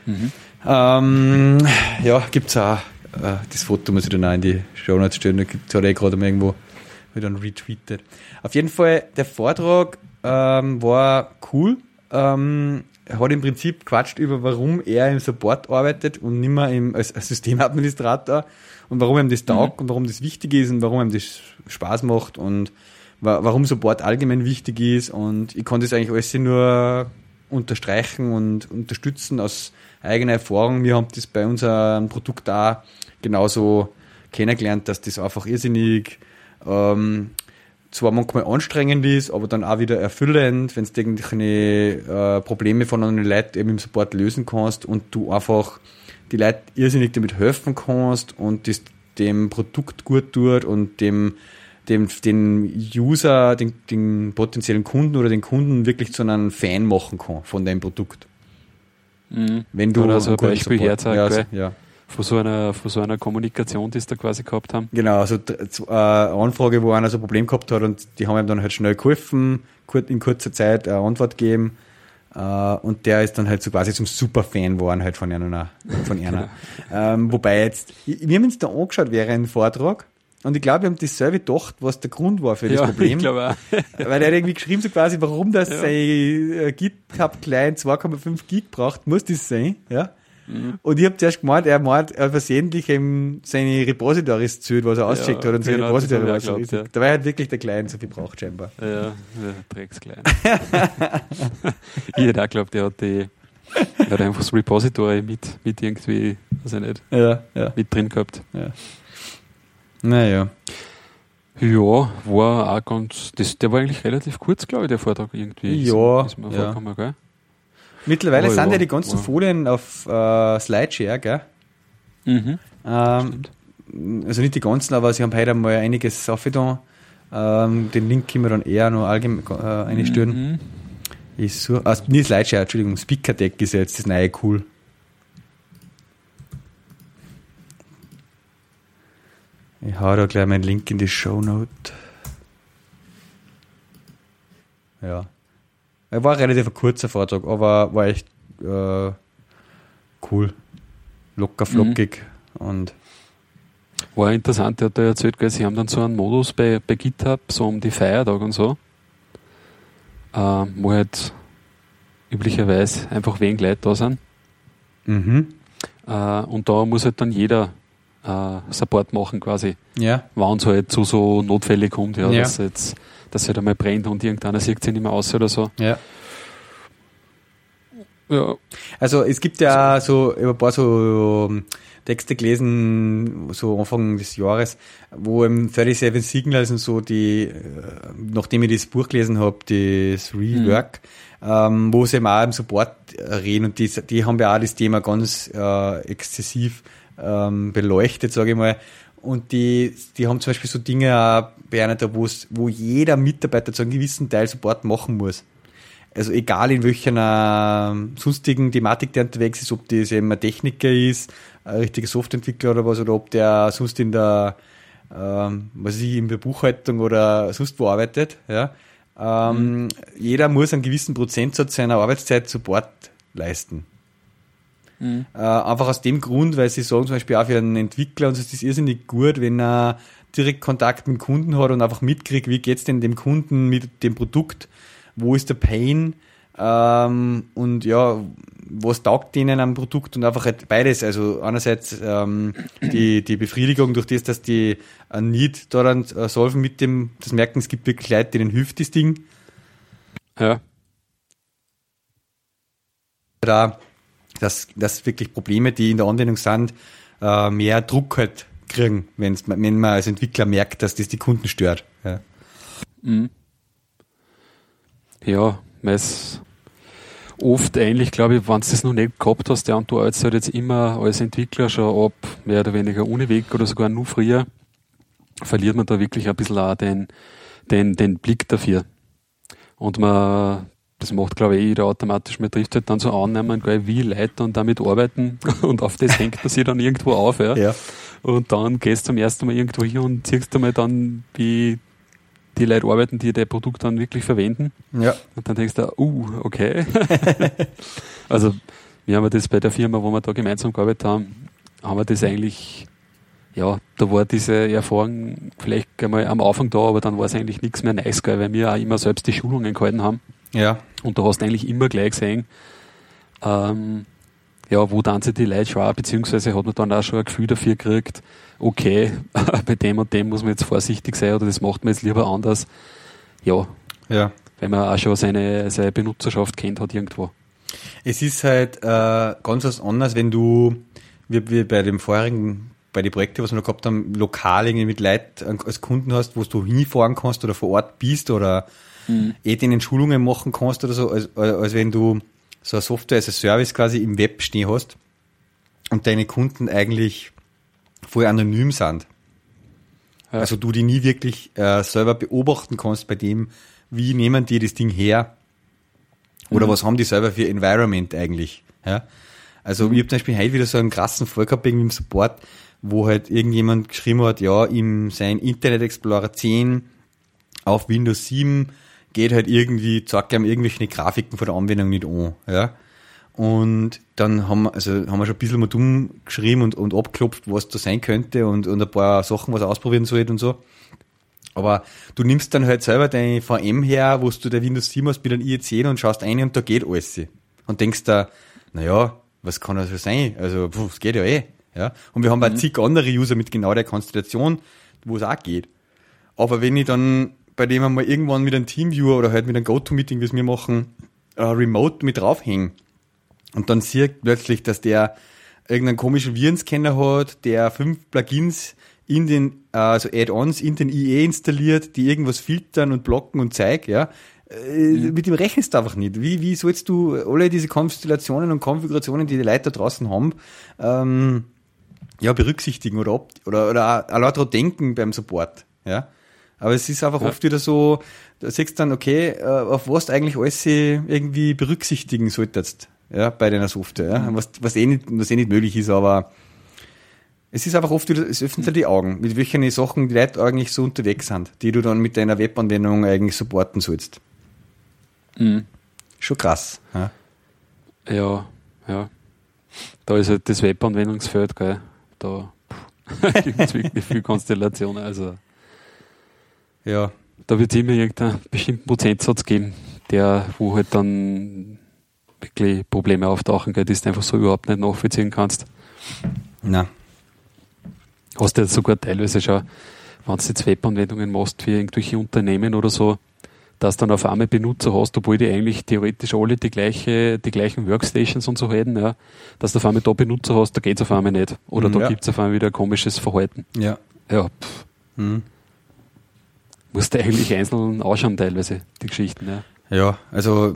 Mhm. Ähm, ja, gibt's auch. Äh, das Foto muss ich dann auch in die Show Notes stellen. Da gibt- er eh gerade irgendwo wieder retweetet. Auf jeden Fall, der Vortrag ähm, war cool. Ähm, hat im Prinzip quatscht über, warum er im Support arbeitet und nicht mehr im, als, als Systemadministrator und warum ihm das taugt und warum das wichtig ist und warum ihm das Spaß macht und wa warum Support allgemein wichtig ist und ich kann das eigentlich alles nur unterstreichen und unterstützen aus eigener Erfahrung. Wir haben das bei unserem Produkt auch genauso, kennengelernt, dass das einfach irrsinnig ähm, zwar manchmal anstrengend ist, aber dann auch wieder erfüllend, wenn du irgendwelche äh, Probleme von anderen Leuten eben im Support lösen kannst und du einfach die Leute irrsinnig damit helfen kannst und das dem Produkt gut tut und dem, dem den User, den, den potenziellen Kunden oder den Kunden wirklich zu einem Fan machen kann von deinem Produkt. Mhm. Wenn du oder so ein Beispiel herzeigen, ja, also, ja von so einer, von so einer Kommunikation, die sie da quasi gehabt haben. Genau, also äh, eine Anfrage, wo einer so ein Problem gehabt hat und die haben ihm dann halt schnell geholfen, in kurzer Zeit eine Antwort gegeben. Äh, und der ist dann halt so quasi zum Superfan geworden halt von einer. Von einer. [LAUGHS] ähm, wobei jetzt, wir haben uns da angeschaut während dem Vortrag und ich glaube, wir haben dasselbe gedacht, was der Grund war für das ja, [LAUGHS] Problem. Ich glaube auch. [LAUGHS] Weil er hat irgendwie geschrieben, so quasi, warum das ja. sein äh, GitHub Client 2,5 Gig braucht, muss das sein, ja. Mhm. Und ich habe zuerst gemeint, er meint, er versehentlich eben seine Repositories zählt, was er ja, ausgecheckt hat und seine genau, Repositories glaubt, ja. Dabei hat wirklich der Client so viel braucht, scheinbar. Ja, ja Drecksklein. [LAUGHS] ich hätte auch geglaubt, der hat die, er hat einfach das Repository mit, mit irgendwie, weiß ich nicht, ja, ja. mit drin gehabt. Ja. Naja. Ja, war auch ganz, das, der war eigentlich relativ kurz, glaube ich, der Vortrag irgendwie. Ja. Ist, ist mir ja. gell? Mittlerweile oh, sind ja, ja die ganzen oh. Folien auf äh, Slideshare, gell? Mhm. Ähm, also nicht die ganzen, aber sie haben heute mal einiges aufgetan. Ähm, den Link können wir dann eher noch allgemein äh, einstellen. Mhm. Ist so, also nicht Slideshare, Entschuldigung, Speaker Deck ist jetzt das neue cool. Ich hau da gleich meinen Link in die Show Note. Ja. Er war relativ ein kurzer Vortrag, aber war echt äh, cool. Locker flockig mhm. und war interessant, der hat da erzählt, gell, sie haben dann so einen Modus bei, bei GitHub, so um die Feiertage und so, äh, wo halt üblicherweise einfach wenig Leute da sind. Mhm. Äh, und da muss halt dann jeder äh, Support machen quasi. Ja. Wann es halt zu so Notfälle kommt, ja, ja. dass jetzt dass halt einmal brennt und irgendeiner sieht sich nicht mehr aus oder so. Ja. Ja. Also es gibt ja so ein paar so ähm, Texte gelesen, so Anfang des Jahres, wo im 37 Signals und so die, äh, nachdem ich das Buch gelesen habe, das Rework, mhm. ähm, wo sie eben auch im Support reden und die, die haben ja auch das Thema ganz äh, exzessiv ähm, beleuchtet, sage ich mal. Und die, die haben zum Beispiel so Dinge da, wo jeder Mitarbeiter zu einem gewissen Teil Support machen muss. Also egal in welcher äh, sonstigen Thematik der unterwegs ist, ob das eben ein Techniker ist, ein richtiger Softwareentwickler oder was, oder ob der sonst in der, ähm, was ich, in der Buchhaltung oder sonst wo arbeitet, ja. Ähm, mhm. Jeder muss einen gewissen Prozentsatz seiner Arbeitszeit Support leisten. Mhm. Äh, einfach aus dem Grund, weil sie sagen zum Beispiel auch für einen Entwickler, und es ist irrsinnig gut, wenn er direkt Kontakt mit dem Kunden hat und einfach mitkriegt, wie geht's denn dem Kunden mit dem Produkt, wo ist der Pain ähm, und ja, was taugt denen am Produkt und einfach halt beides. Also einerseits ähm, die, die Befriedigung durch das, dass die ein Need daran äh, solven mit dem, das merken, es gibt wirklich Leute, denen hilft das Ding. Ja. Da dass, dass wirklich Probleme, die in der Anwendung sind, äh, mehr Druck halt kriegen, wenn's, wenn man als Entwickler merkt, dass das die Kunden stört. Ja, mhm. ja meist oft ähnlich, glaube ich, wenn du das noch nicht gehabt hast, ja, und du als halt jetzt immer als Entwickler schon ab mehr oder weniger ohne Weg oder sogar nur früher, verliert man da wirklich ein bisschen auch den, den, den Blick dafür. Und man das macht, glaube ich, jeder automatisch. Man trifft halt dann so Annahmen, wie Leute dann damit arbeiten [LAUGHS] und auf das hängt man sich dann irgendwo auf. Ja. ja. Und dann gehst du zum ersten Mal irgendwo hin und siehst du mal dann, wie die Leute arbeiten, die dein Produkt dann wirklich verwenden. Ja. Und dann denkst du, uh, okay. [LAUGHS] also, wir haben das bei der Firma, wo wir da gemeinsam gearbeitet haben, haben wir das eigentlich, ja, da war diese Erfahrung vielleicht einmal am Anfang da, aber dann war es eigentlich nichts mehr nice, weil wir auch immer selbst die Schulungen gehalten haben. Ja. Und du hast eigentlich immer gleich gesehen, ähm, ja, wo dann sich die Leute schon beziehungsweise hat man dann auch schon ein Gefühl dafür gekriegt, okay, [LAUGHS] bei dem und dem muss man jetzt vorsichtig sein oder das macht man jetzt lieber anders. Ja. Ja. Weil man auch schon seine, seine Benutzerschaft kennt hat irgendwo. Es ist halt äh, ganz was anderes, wenn du, wie, wie bei dem vorherigen bei den Projekten, was wir noch gehabt haben, lokal irgendwie mit Leuten als Kunden hast, wo du hinfahren kannst oder vor Ort bist oder mhm. eh denen Schulungen machen kannst oder so, als, als wenn du so eine Software als Service quasi im Web stehen hast und deine Kunden eigentlich voll anonym sind. Ja. Also du die nie wirklich äh, selber beobachten kannst bei dem, wie nehmen die das Ding her oder mhm. was haben die selber für Environment eigentlich. Ja? Also mhm. ich habe zum Beispiel heute wieder so einen krassen Fall gehabt irgendwie im Support, wo halt irgendjemand geschrieben hat, ja, ihm sein Internet Explorer 10 auf Windows 7 geht halt irgendwie, zeigt ihm irgendwelche Grafiken von der Anwendung nicht an. Ja? Und dann haben wir, also haben wir schon ein bisschen mal dumm geschrieben und, und abgeklopft, was da sein könnte und, und ein paar Sachen, was er ausprobieren sollte und so. Aber du nimmst dann halt selber deine VM her, wo du der Windows 7 hast mit einem IE10 und schaust ein und da geht alles. Und denkst da, naja, was kann das sein? Also, es geht ja eh. Ja? Und wir haben mhm. auch zig andere User mit genau der Konstellation, wo es auch geht. Aber wenn ich dann bei dem einmal irgendwann mit einem Teamviewer oder halt mit einem GoTo-Meeting, wie es wir machen, äh, remote mit draufhängen, und dann sieht plötzlich, dass der irgendeinen komischen Virenscanner hat, der fünf Plugins in den, also Add-ons in den IE installiert, die irgendwas filtern und blocken und zeigen, ja. Mhm. Mit dem rechnest du einfach nicht. Wie, wie sollst du alle diese Konstellationen und Konfigurationen, die die Leute da draußen haben, ähm, ja, berücksichtigen oder, ob, oder, oder auch lauter denken beim Support, ja. Aber es ist einfach ja. oft wieder so, da siehst du dann, okay, äh, auf was du eigentlich alles irgendwie berücksichtigen solltest ja, bei deiner Software, ja, was, was, eh nicht, was eh nicht möglich ist, aber es ist einfach oft wieder, es öffnet dir die Augen, mit welchen Sachen die Leute eigentlich so unterwegs sind, die du dann mit deiner Webanwendung eigentlich supporten sollst. Mhm. Schon krass. Ja, ja. ja. Da ist halt das Webanwendungsfeld, gell, da [LAUGHS] gibt es wirklich viele Konstellationen, also. Ja. Da wird es immer irgendeinen bestimmten Prozentsatz geben, der, wo halt dann wirklich Probleme auftauchen, gell, die du einfach so überhaupt nicht nachvollziehen kannst. Na. Hast du jetzt sogar teilweise schon, wenn du jetzt Webanwendungen machst für irgendwelche Unternehmen oder so, dass dann auf einmal Benutzer hast, obwohl die eigentlich theoretisch alle die gleiche, die gleichen Workstations und so hätten, ja, dass du auf einmal da Benutzer hast, da geht es auf einmal nicht. Oder da ja. gibt es auf einmal wieder ein komisches Verhalten. Ja. Ja. Pff. Mhm. Musst du eigentlich einzeln ausschauen teilweise, die Geschichten, ja. Ja, also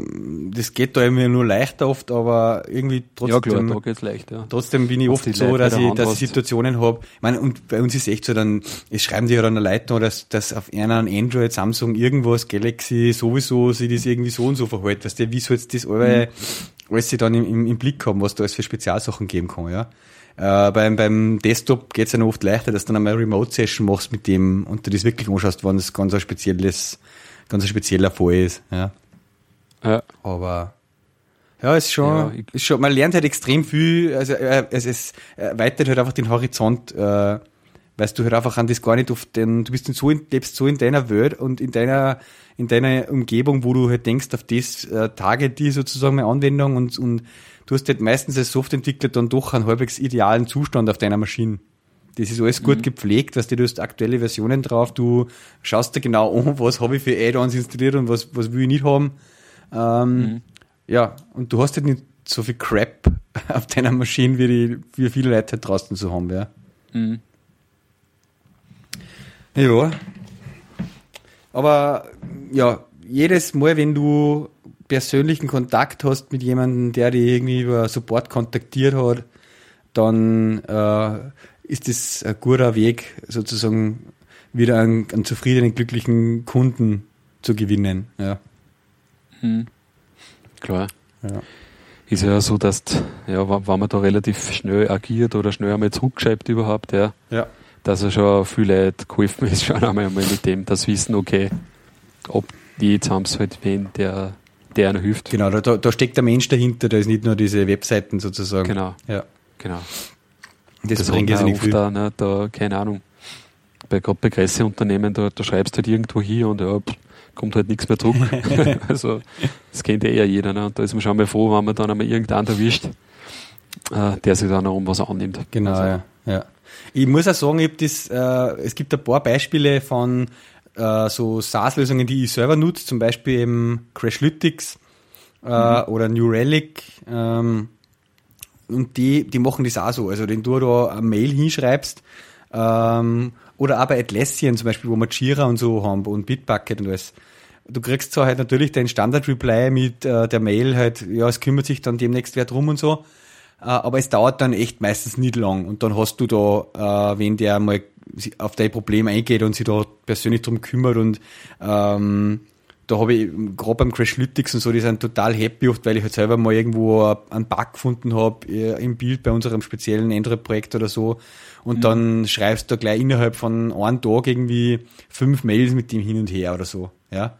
das geht da irgendwie nur leichter oft, aber irgendwie trotzdem. Ja klar, da geht's leicht, ja. Trotzdem bin ich oft so, dass ich, dass ich Situationen habe. Ich meine, und bei uns ist echt so, dann, es schreiben die ja dann Leute dass, dass auf einer Android, Samsung, irgendwas, Galaxy sowieso sich das irgendwie so und so verhält. Weißt du, wie soll jetzt das alle, mhm. alles sie dann im, im, im Blick haben, was da alles für Spezialsachen geben kann, ja. Äh, beim, beim Desktop geht's ja noch oft leichter, dass du dann einmal eine Remote-Session machst mit dem und du das wirklich anschaust, wann es ganz ein spezielles, ganz ein spezieller Fall ist, ja. Ja. Aber ja, ist schon, ja, ist schon, man lernt halt extrem viel, also äh, es, es erweitert halt einfach den Horizont, äh, weißt du halt einfach an das gar nicht auf den, du bist so in, lebst so in deiner Welt und in deiner, in deiner Umgebung, wo du halt denkst, auf das äh, target die sozusagen meine Anwendung und, und du hast halt meistens als Softwareentwickler dann doch einen halbwegs idealen Zustand auf deiner Maschine. Das ist alles gut mhm. gepflegt, weißt du, du hast aktuelle Versionen drauf, du schaust dir genau an, was habe ich für Add-ons installiert und was, was will ich nicht haben ähm, mhm. Ja, und du hast halt nicht so viel Crap [LAUGHS] auf deiner Maschine, wie, die, wie viele Leute halt draußen so haben, ja. Mhm. Ja. Aber ja, jedes Mal, wenn du persönlichen Kontakt hast mit jemandem, der dich irgendwie über Support kontaktiert hat, dann äh, ist das ein guter Weg, sozusagen wieder einen, einen zufriedenen, glücklichen Kunden zu gewinnen. Ja. Mhm. Klar. Ja. Ist ja so, dass, ja, wenn man da relativ schnell agiert oder schnell einmal zurückschreibt überhaupt, ja, ja. dass er schon viele Leute geholfen [LAUGHS] ist, schon einmal mit dem, das Wissen, okay, ob die jetzt haben es halt wen, der, der einer hilft. Genau, da, da steckt der Mensch dahinter, da ist nicht nur diese Webseiten sozusagen. Genau. Ja. Genau. Das, das bringt oft viel. da, ne, da, keine Ahnung, bei, gerade bei Presseunternehmen, da, da schreibst du halt irgendwo hier und ja, kommt halt nichts mehr zurück. [LAUGHS] [LAUGHS] also das kennt ja eher jeder. Ne? Und da ist man schon mal froh, wenn man dann einmal irgendeinen erwischt, äh, der sich dann auch um was annimmt. Genau, also. ja. ja. Ich muss auch sagen, ich das, äh, es gibt ein paar Beispiele von äh, so SaaS-Lösungen, die ich selber nutze, zum Beispiel eben Crashlytics äh, mhm. oder New Relic. Ähm, und die, die machen das auch so. Also wenn du da eine Mail hinschreibst, ähm, oder auch bei Atlassian zum Beispiel, wo wir Jira und so haben und Bitbucket und alles. Du kriegst zwar halt natürlich deinen Standard-Reply mit äh, der Mail halt, ja, es kümmert sich dann demnächst wer drum und so, äh, aber es dauert dann echt meistens nicht lang und dann hast du da, äh, wenn der mal auf dein Problem eingeht und sich da persönlich drum kümmert und ähm, da habe ich gerade beim Crashlytics und so, die sind total happy oft, weil ich halt selber mal irgendwo einen Bug gefunden habe äh, im Bild bei unserem speziellen Android-Projekt oder so. Und mhm. dann schreibst du gleich innerhalb von einem Tag irgendwie fünf Mails mit dem hin und her oder so. Ja.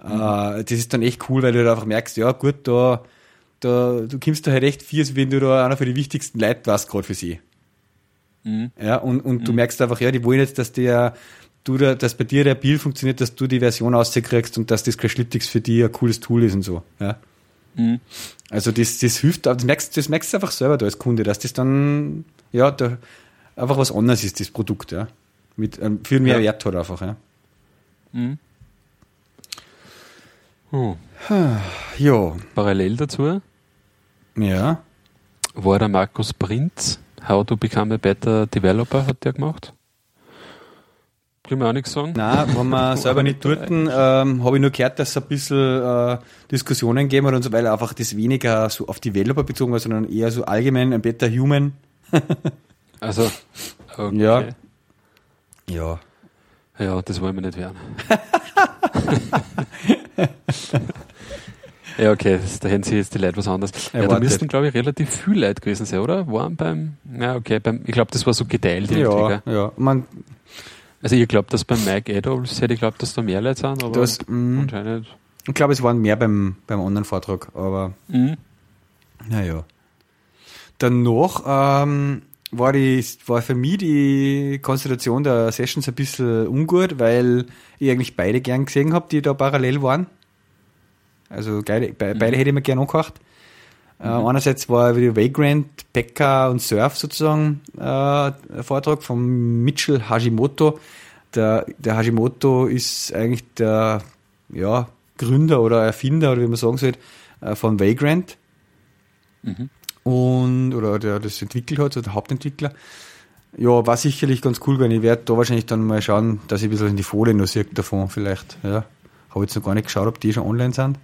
Mhm. Äh, das ist dann echt cool, weil du halt einfach merkst, ja gut, da, da du kommst da halt echt viel, wenn du da einer für die wichtigsten Leute warst, gerade für sie. Mhm. Ja, und, und mhm. du merkst einfach, ja, die wollen jetzt, dass der du da, dass bei dir der Bild funktioniert, dass du die Version auskriegst und dass das Crashlytics für dich ein cooles Tool ist und so. Ja. Mhm. Also das, das hilft, das merkst, das merkst du einfach selber da als Kunde, dass das dann ja da einfach was anderes ist, das Produkt, ja. Mit ähm, viel mehr ja. Wert hat einfach, ja. Mhm. Oh. Ja. Parallel dazu ja. war der Markus Prinz, How to Become a Better Developer, hat der gemacht. Können wir auch nichts sagen? Nein, wenn wir [LAUGHS] selber nicht durften, ähm, habe ich nur gehört, dass es ein bisschen äh, Diskussionen geben hat und so, weil einfach das weniger so auf Developer bezogen war, sondern eher so allgemein ein Better Human. [LAUGHS] also, okay. Ja. Ja. Ja, das wollen wir nicht werden. [LAUGHS] ja, okay, da hätten sie jetzt die Leute was anderes. Ja, da müssten, glaube ich, relativ viele Leute gewesen sein, oder? Waren beim, ja, okay, beim, ich glaube, das war so geteilt irgendwie. Ja, ja. Man, also ich glaube, dass beim Mike Adolfs hätte ich glaubt, dass da mehr Leute sind, aber das, mh, anscheinend. Ich glaube, es waren mehr beim, beim anderen Vortrag, aber mhm. naja. Danach ähm, war, die, war für mich die Konstellation der Sessions ein bisschen ungut, weil ich eigentlich beide gern gesehen habe, die da parallel waren. Also beide, beide mhm. hätte ich mir gern angehört. Äh, mhm. einerseits war wieder Vagrant, Pekka und Surf sozusagen äh, ein Vortrag von Mitchell Hashimoto. Der, der Hashimoto ist eigentlich der ja, Gründer oder Erfinder, oder wie man sagen soll, äh, von Vagrant. Mhm. Und, oder der das entwickelt hat, so der Hauptentwickler. Ja, war sicherlich ganz cool, wenn ich werde da wahrscheinlich dann mal schauen, dass ich ein bisschen in die Folie noch sehe davon vielleicht. Ja. Habe jetzt noch gar nicht geschaut, ob die schon online sind.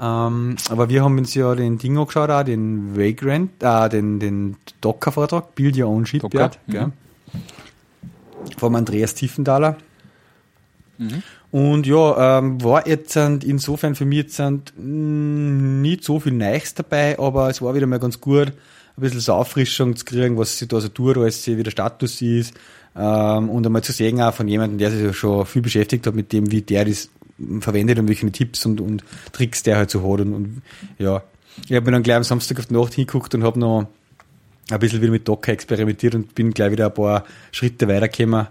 Ähm, aber wir haben uns ja den Ding angeschaut, auch den Vagrant, äh, den, den Docker-Vortrag, Build Your Own Shipyard. Mhm. vom Andreas Tiefenthaler. Mhm. Und ja, ähm, war jetzt insofern für mich jetzt mm, nicht so viel Neues dabei, aber es war wieder mal ganz gut, ein bisschen so Auffrischung zu kriegen, was sich da so tut, was wie der Status ist. Ähm, und einmal zu sehen auch von jemandem, der sich ja schon viel beschäftigt hat mit dem, wie der das verwendet und welche Tipps und, und Tricks der halt so hat. Und, und ja, ich habe mir dann gleich am Samstag auf die Nacht hingeguckt und habe noch ein bisschen wieder mit Docker experimentiert und bin gleich wieder ein paar Schritte weitergekommen.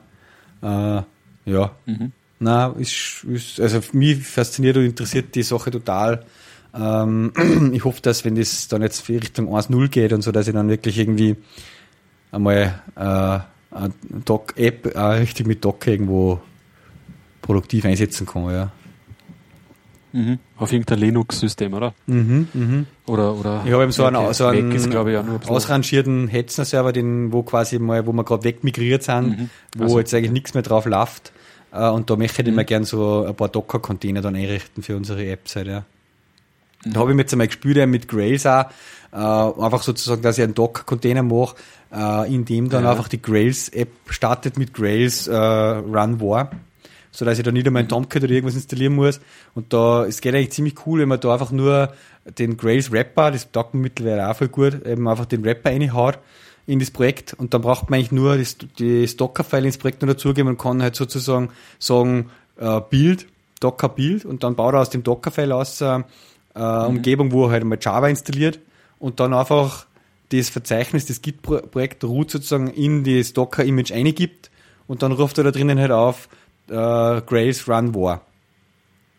Äh, ja, mhm. na, ist, ist, also mich fasziniert und interessiert die Sache total. Ähm, [CLEARS THROAT] ich hoffe, dass wenn das dann jetzt Richtung 1.0 geht und so, dass ich dann wirklich irgendwie einmal äh, eine Doc-App äh, richtig mit Docker irgendwo produktiv einsetzen kann, ja. Mhm. Auf irgendein Linux-System, oder? Mhm, mhm. Oder, oder. Ich habe eben so einen, so einen ist, ich, ein ausrangierten Hetzner-Server, den, wo quasi mal, wo wir gerade wegmigriert sind, mhm. wo also, jetzt eigentlich nichts mehr drauf läuft. Uh, und da möchte ich mhm. mir gerne so ein paar Docker-Container dann einrichten für unsere Website, ja. Mhm. Da habe ich mir jetzt einmal gespielt mit Grails auch, uh, einfach sozusagen, dass ich einen Docker-Container mache, uh, in dem dann ja. einfach die Grails-App startet mit Grails Run War so dass ich da nicht einmal ein Tomcat oder irgendwas installieren muss. Und da, es geht eigentlich ziemlich cool, wenn man da einfach nur den Grails Rapper, das taugt mir mittlerweile auch voll gut, eben einfach den Rapper reinhaut in das Projekt und dann braucht man eigentlich nur das, das Docker-File ins Projekt noch dazugeben und kann halt sozusagen sagen, äh, Build, Docker-Build und dann baut er aus dem Docker-File aus äh, mhm. Umgebung, wo er halt mal Java installiert und dann einfach das Verzeichnis, das Git-Projekt root sozusagen in das Docker-Image eingibt und dann ruft er da drinnen halt auf, äh, Grace Run War.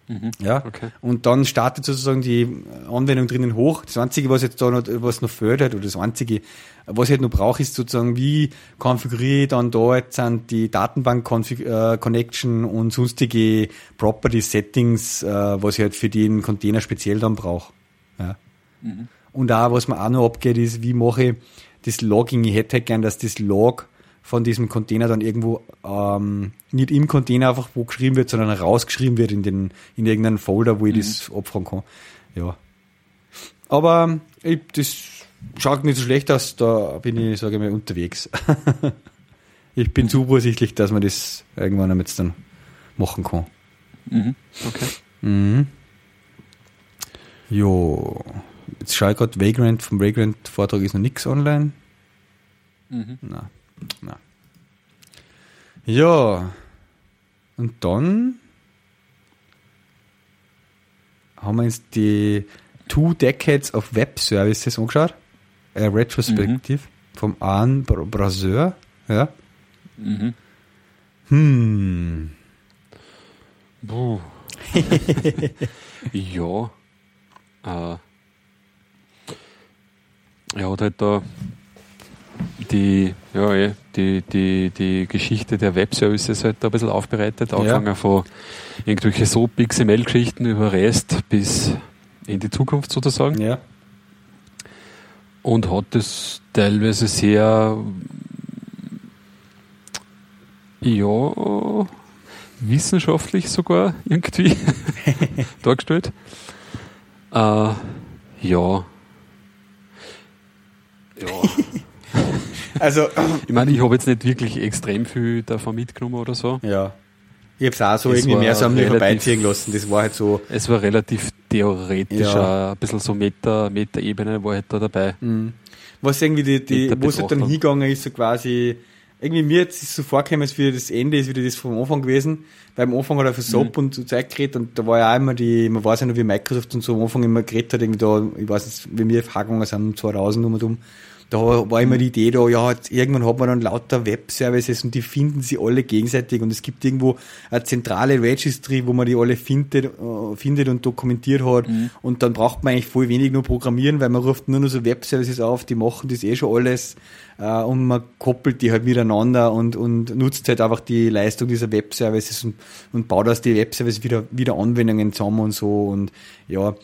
Mhm. Ja, okay. und dann startet sozusagen die Anwendung drinnen hoch. Das Einzige, was jetzt da noch, was noch fördert, oder das Einzige, was ich halt noch brauche, ist sozusagen, wie konfiguriere ich dann da jetzt sind die Datenbank-Connection äh, und sonstige Property-Settings, äh, was ich halt für den Container speziell dann brauche. Ja. Mhm. Und auch, was mir auch noch abgeht, ist, wie mache ich das Logging. Ich hätte halt gern, dass das Log von diesem Container dann irgendwo ähm, nicht im Container einfach wo geschrieben wird, sondern rausgeschrieben wird in den in irgendeinen Folder, wo ich mhm. das abfragen kann. Ja. Aber ich, das schaut nicht so schlecht aus, da bin ich, sage ich mal, unterwegs. [LAUGHS] ich bin zuversichtlich, dass man das irgendwann jetzt dann machen kann. Mhm. Okay. Mhm. Jo. Jetzt schaue ich gerade, Vagrant, vom Vagrant-Vortrag ist noch nichts online. Mhm. Na, na. Ja. Und dann haben wir uns die Two Decades of Web Services angeschaut. Ein Retrospektiv mhm. vom Arne Braseur. Ja. Mhm. Hm. Puh. [LAUGHS] ja. Äh. Er hat halt da die, ja, eh, die, die, die Geschichte der Webservices halt da ein bisschen aufbereitet, angefangen ja. von irgendwelche so XML-Geschichten über REST bis in die Zukunft sozusagen. Ja. Und hat das teilweise sehr, ja, wissenschaftlich sogar irgendwie [LAUGHS] dargestellt. Äh, ja, ja. [LAUGHS] [LAUGHS] also, ich meine, ich habe jetzt nicht wirklich extrem viel davon mitgenommen oder so. Ja. Ich habe es auch so es irgendwie mehr so am relativ, vorbeiziehen lassen. Das war halt so. Es war relativ theoretisch, ja. ein bisschen so Meta, Meta-Ebene war halt da dabei. Mhm. Was irgendwie die, die wo es halt dann hingegangen ist, so quasi, irgendwie mir jetzt ist so vorgekommen, als wie das Ende ist wieder das vom Anfang gewesen. Weil am Anfang hat er für SOAP mhm. und so Zeug geredet und da war ja auch immer die, man weiß ja noch, wie Microsoft und so am Anfang immer geredet hat, irgendwie da, ich weiß nicht, wie wir gegangen sind, 2000 um und um da war immer die Idee da, ja, irgendwann hat man dann lauter Web-Services und die finden sie alle gegenseitig und es gibt irgendwo eine zentrale Registry, wo man die alle findet, äh, findet und dokumentiert hat mhm. und dann braucht man eigentlich voll wenig nur programmieren, weil man ruft nur noch so Web-Services auf, die machen das eh schon alles äh, und man koppelt die halt miteinander und, und nutzt halt einfach die Leistung dieser Web-Services und, und baut aus die Web-Services wieder, wieder Anwendungen zusammen und so und ja,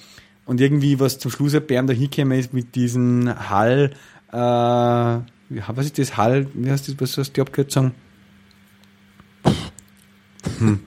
und irgendwie, was zum Schluss bei ihm da hingekommen ist mit diesen Hall, äh, was ist das? Hall, wie heißt das, was ist die Abkürzung? Hm.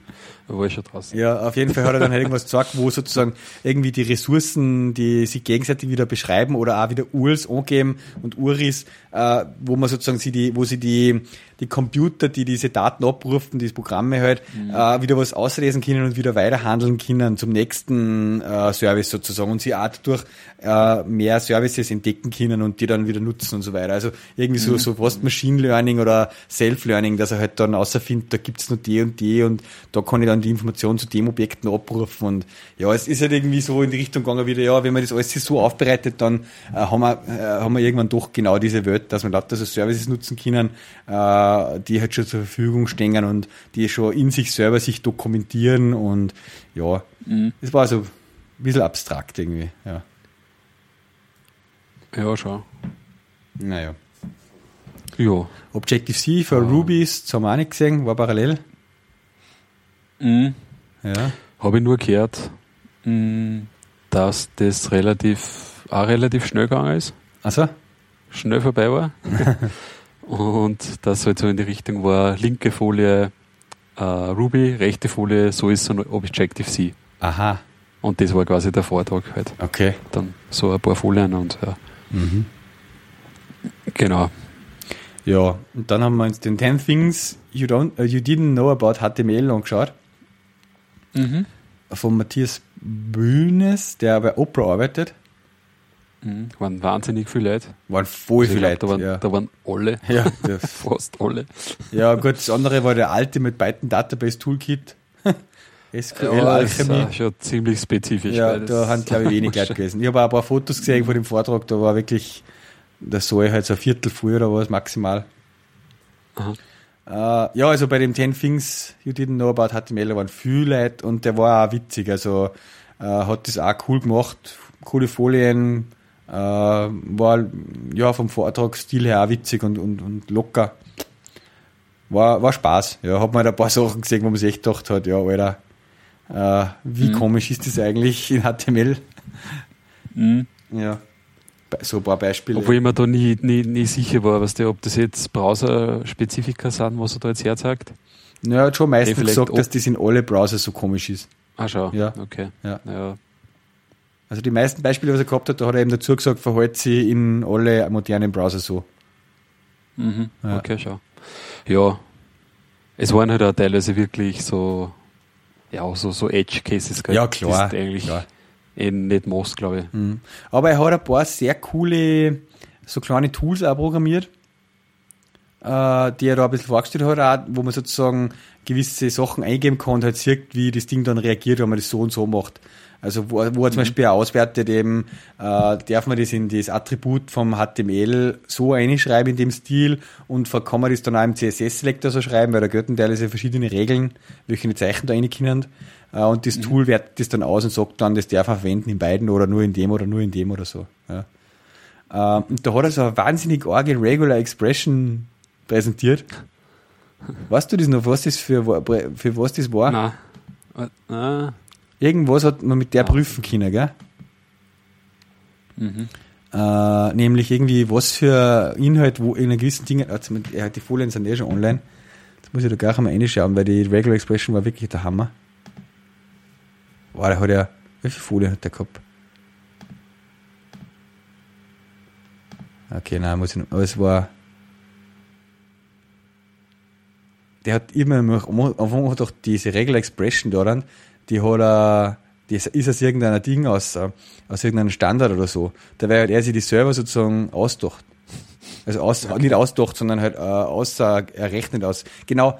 War ich schon draußen. Ja, auf jeden Fall hat er dann halt irgendwas gesagt, wo sozusagen irgendwie die Ressourcen, die sich gegenseitig wieder beschreiben oder auch wieder URLs angeben und URIs, äh, wo man sozusagen sie die, wo sie die, die Computer, die diese Daten abrufen, diese Programme halt, mhm. äh, wieder was auslesen können und wieder weiterhandeln können zum nächsten äh, Service sozusagen und sie auch dadurch äh, mehr Services entdecken können und die dann wieder nutzen und so weiter. Also irgendwie so, mhm. so fast Machine Learning oder Self-Learning, dass er halt dann außerfindet, da gibt's nur die und die und da kann ich dann die Informationen zu dem Objekten abrufen und ja, es ist halt irgendwie so in die Richtung gegangen wieder, ja, wenn man das alles so aufbereitet, dann äh, haben, wir, äh, haben wir irgendwann doch genau diese Welt, dass wir lauter so Services nutzen können, äh, die halt schon zur Verfügung stehen und die schon in sich selber sich dokumentieren und ja, mhm. es war so ein bisschen abstrakt irgendwie, ja. Ja, schon. Naja. Ja. Objective-C für ah. Rubies, das haben wir auch nicht gesehen, war parallel. Mhm. Ja. Habe ich nur gehört, mm, dass das relativ, auch relativ schnell gegangen ist. Also? Schnell vorbei war. [LAUGHS] Und das halt so in die Richtung war, linke Folie äh, Ruby, rechte Folie, so ist so ein Objective-C. Aha. Und das war quasi der Vortrag halt. Okay. Dann so ein paar Folien und ja. Mhm. Genau. Ja, und dann haben wir uns den 10 Things you, don't, uh, you didn't know about HTML angeschaut. Mhm. Von Matthias Bühnes, der bei Oprah arbeitet. Mhm. Waren wahnsinnig viele Leute. Waren voll also viele Leute. Da waren, ja. da waren alle. Ja, [LAUGHS] fast alle. Ja, gut, das andere war der alte mit Python Database Toolkit. [LAUGHS] SQL ja, Alchemie. Das ist schon ziemlich spezifisch. Ja, da haben glaube ich [LAUGHS] wenig Leute gewesen. Ich habe auch ein paar Fotos gesehen von dem Vortrag, da war wirklich, das soll halt so ein Viertel früher oder was maximal. Aha. Uh, ja, also bei dem 10 Things You Didn't Know About HTML waren viele Leute und der war auch witzig. Also uh, hat das auch cool gemacht, coole Folien, uh, war ja vom Vortragsstil her auch witzig und, und, und locker. War, war Spaß. Ja, hat man ein paar Sachen gesehen, wo man sich echt gedacht hat, ja, Alter, wie mhm. komisch ist das eigentlich in HTML? Mhm. Ja. So ein paar Beispiele. Obwohl ich mir da nie, nie, nie sicher war, was der, ob das jetzt Browser-Spezifika sind, was er da jetzt herzeigt. Ja, er hat schon meistens gesagt, dass das in alle Browser so komisch ist. Ah, schau. Ja. Okay. Ja. ja. Also die meisten Beispiele, was er gehabt hat, da hat er eben dazu gesagt, verhält sich in alle modernen Browser so. Mhm. Ja. Okay, schau. Ja. Es waren halt auch teilweise wirklich so, ja, so, so Edge-Cases. Ja, klar. Eigentlich klar. Eh nicht muss, glaube ich. Mhm. Aber er hat ein paar sehr coole, so kleine Tools auch programmiert, äh, die er da ein bisschen vorgestellt hat, auch, wo man sozusagen gewisse Sachen eingeben kann und halt sieht, wie das Ding dann reagiert, wenn man das so und so macht. Also wo, wo er zum mhm. Beispiel auswertet eben, äh, darf man das in das Attribut vom HTML so einschreiben in dem Stil und kann man das dann auch im CSS-Selektor so schreiben, weil da gehören teilweise verschiedene Regeln, welche Zeichen da reinkommen. Äh, und das mhm. Tool wertet das dann aus und sagt dann, das darf man verwenden in beiden oder nur in dem oder nur in dem oder so. Ja. Äh, und da hat er so eine wahnsinnig arge Regular Expression präsentiert. Weißt du das noch, was das für, für was das war? Nein. Nein. Irgendwas hat man mit der prüfen können, gell? Mhm. Äh, nämlich irgendwie, was für Inhalt, wo in gewissen Dinge, also die Folien sind eh schon online. Das muss ich da gleich einmal reinschauen, weil die Regular Expression war wirklich der Hammer. Boah, der hat ja, wie viele Folien hat der gehabt? Okay, nein, muss ich noch, aber es war, der hat immer, am Anfang hat doch diese Regular Expression da dann, die hat er, die ist aus irgendeiner Ding aus, aus irgendeinem Standard oder so. Da wäre halt er sich die Server sozusagen ausdacht. Also aus, okay. nicht ausdacht, sondern halt äh, außer errechnet aus. Genau,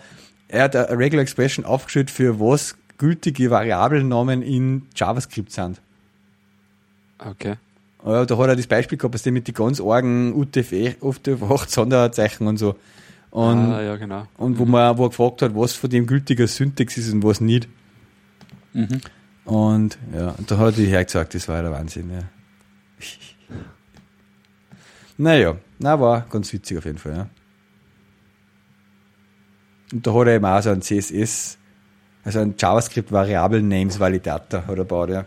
er hat eine Regular Expression aufgeschrieben, für was gültige Variablennamen in JavaScript sind. Okay. Ja, da hat er das Beispiel gehabt, dass die mit die ganz argen UTF-8 UTF Sonderzeichen und so. Und, ah, ja, genau. Und wo man, wo er gefragt hat, was von dem gültiger Syntax ist und was nicht. Mhm. Und ja, da hat die hergesagt, das war der Wahnsinn, ja. [LAUGHS] naja, na, war ganz witzig auf jeden Fall, ja. Und da hat er eben auch so ein CSS, also ein JavaScript Variable Names Validator hat er gebaut, ja.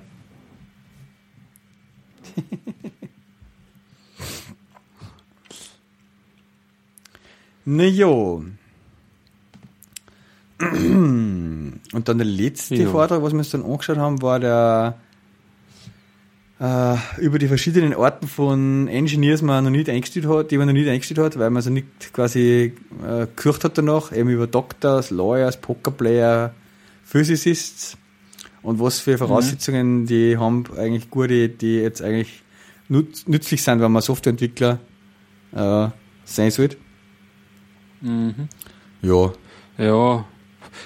[LAUGHS] na. Und dann der letzte ja. Vortrag, was wir uns dann angeschaut haben, war der äh, über die verschiedenen Arten von Engineers, die man noch nicht eingestellt hat, die man noch nicht eingestellt hat, weil man sie nicht quasi äh, gekürcht hat danach, eben über Doctors, Lawyers, Pokerplayer, Physicists und was für Voraussetzungen mhm. die haben, eigentlich gute, die jetzt eigentlich nützlich sind, wenn man Softwareentwickler äh, sein sollte. Mhm. Ja. Ja,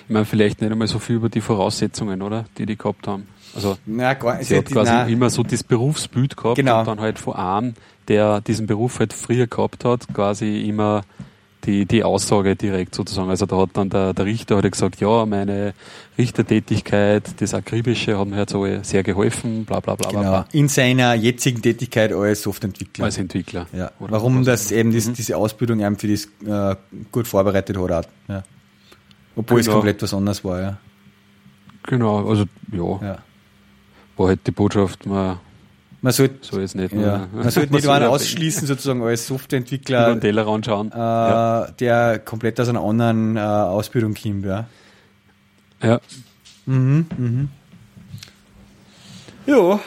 ich meine, vielleicht nicht einmal so viel über die Voraussetzungen, oder? Die die gehabt haben. Also, na, gar, sie hat quasi nein. immer so das Berufsbild gehabt genau. und dann halt von einem, der diesen Beruf halt früher gehabt hat, quasi immer die, die Aussage direkt sozusagen. Also da hat dann der, der Richter hat gesagt, ja, meine Richtertätigkeit, das Akribische hat mir halt so sehr geholfen, bla bla bla. Genau. bla. In seiner jetzigen Tätigkeit als Softwareentwickler. Als Entwickler. Ja. Warum das eben mhm. diese Ausbildung eben für das äh, gut vorbereitet hat. Ja. Obwohl genau. es komplett was anderes war, ja. Genau, also ja. ja. War halt die Botschaft, man, man sollte so jetzt nicht, ja. man sollte [LAUGHS] nicht einen ausschließen, sozusagen als Softwareentwickler, über den Tellerrand schauen. Äh, ja. der komplett aus einer anderen äh, Ausbildung kommt, ja. Ja. Mhm, mhm. Ja.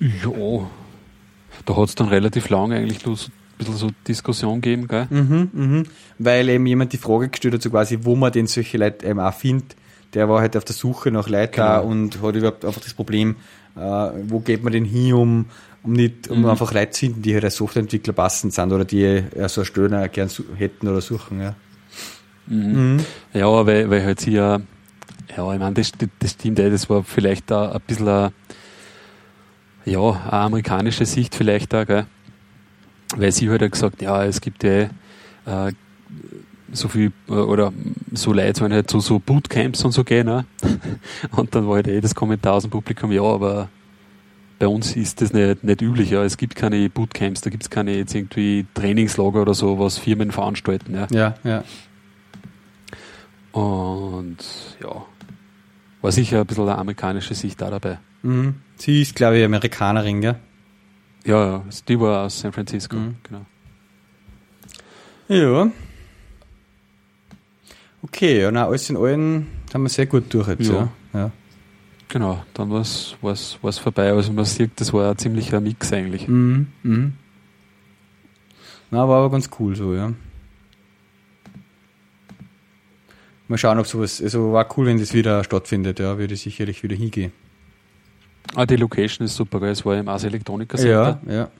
Ja. Da hat es dann relativ lang eigentlich bisschen so Diskussion geben, gell? Mhm, mhm. Weil eben jemand die Frage gestellt hat, so quasi, wo man denn solche Leute eben auch findet. Der war halt auf der Suche nach Leuten genau. und hat überhaupt einfach das Problem, äh, wo geht man denn hin, um, um nicht, um mhm. einfach Leute zu finden, die halt als Softwareentwickler passend sind oder die äh, so eine Stelle gern hätten oder suchen, ja. Mhm. Mhm. Ja, weil, weil halt sie ja, ja, ich meine, das, das stimmt, das war vielleicht da ein bisschen eine, ja, eine amerikanische Sicht vielleicht da, gell? Weil sie hat ja gesagt, ja, es gibt ja äh, so viel äh, oder so Leute sollen halt zu so, so Bootcamps und so gehen. Ne? [LAUGHS] Und dann war halt eh das Kommentar aus dem Publikum, ja, aber bei uns ist das nicht, nicht üblich. Ja. Es gibt keine Bootcamps, da gibt es keine jetzt irgendwie Trainingslager oder so, was Firmen veranstalten. Ja, ja. ja. Und ja, war sicher ein bisschen eine amerikanische Sicht da dabei. Mhm. Sie ist, glaube ich, Amerikanerin, gell? Ja, ja, die war aus San Francisco, mhm. genau. Ja. Okay, ja, na, alles in allem haben wir sehr gut durch jetzt, ja. ja. ja. Genau, dann war es vorbei. Also man sieht, das war ein ziemlicher Mix eigentlich. Mhm, mhm. Na, war aber ganz cool so, ja. Mal schauen, ob sowas, also war cool, wenn das wieder stattfindet, ja, würde ich sicherlich wieder hingehen. Ah, die Location ist super, weil es war im Ars Electronica Center. Ja, ja.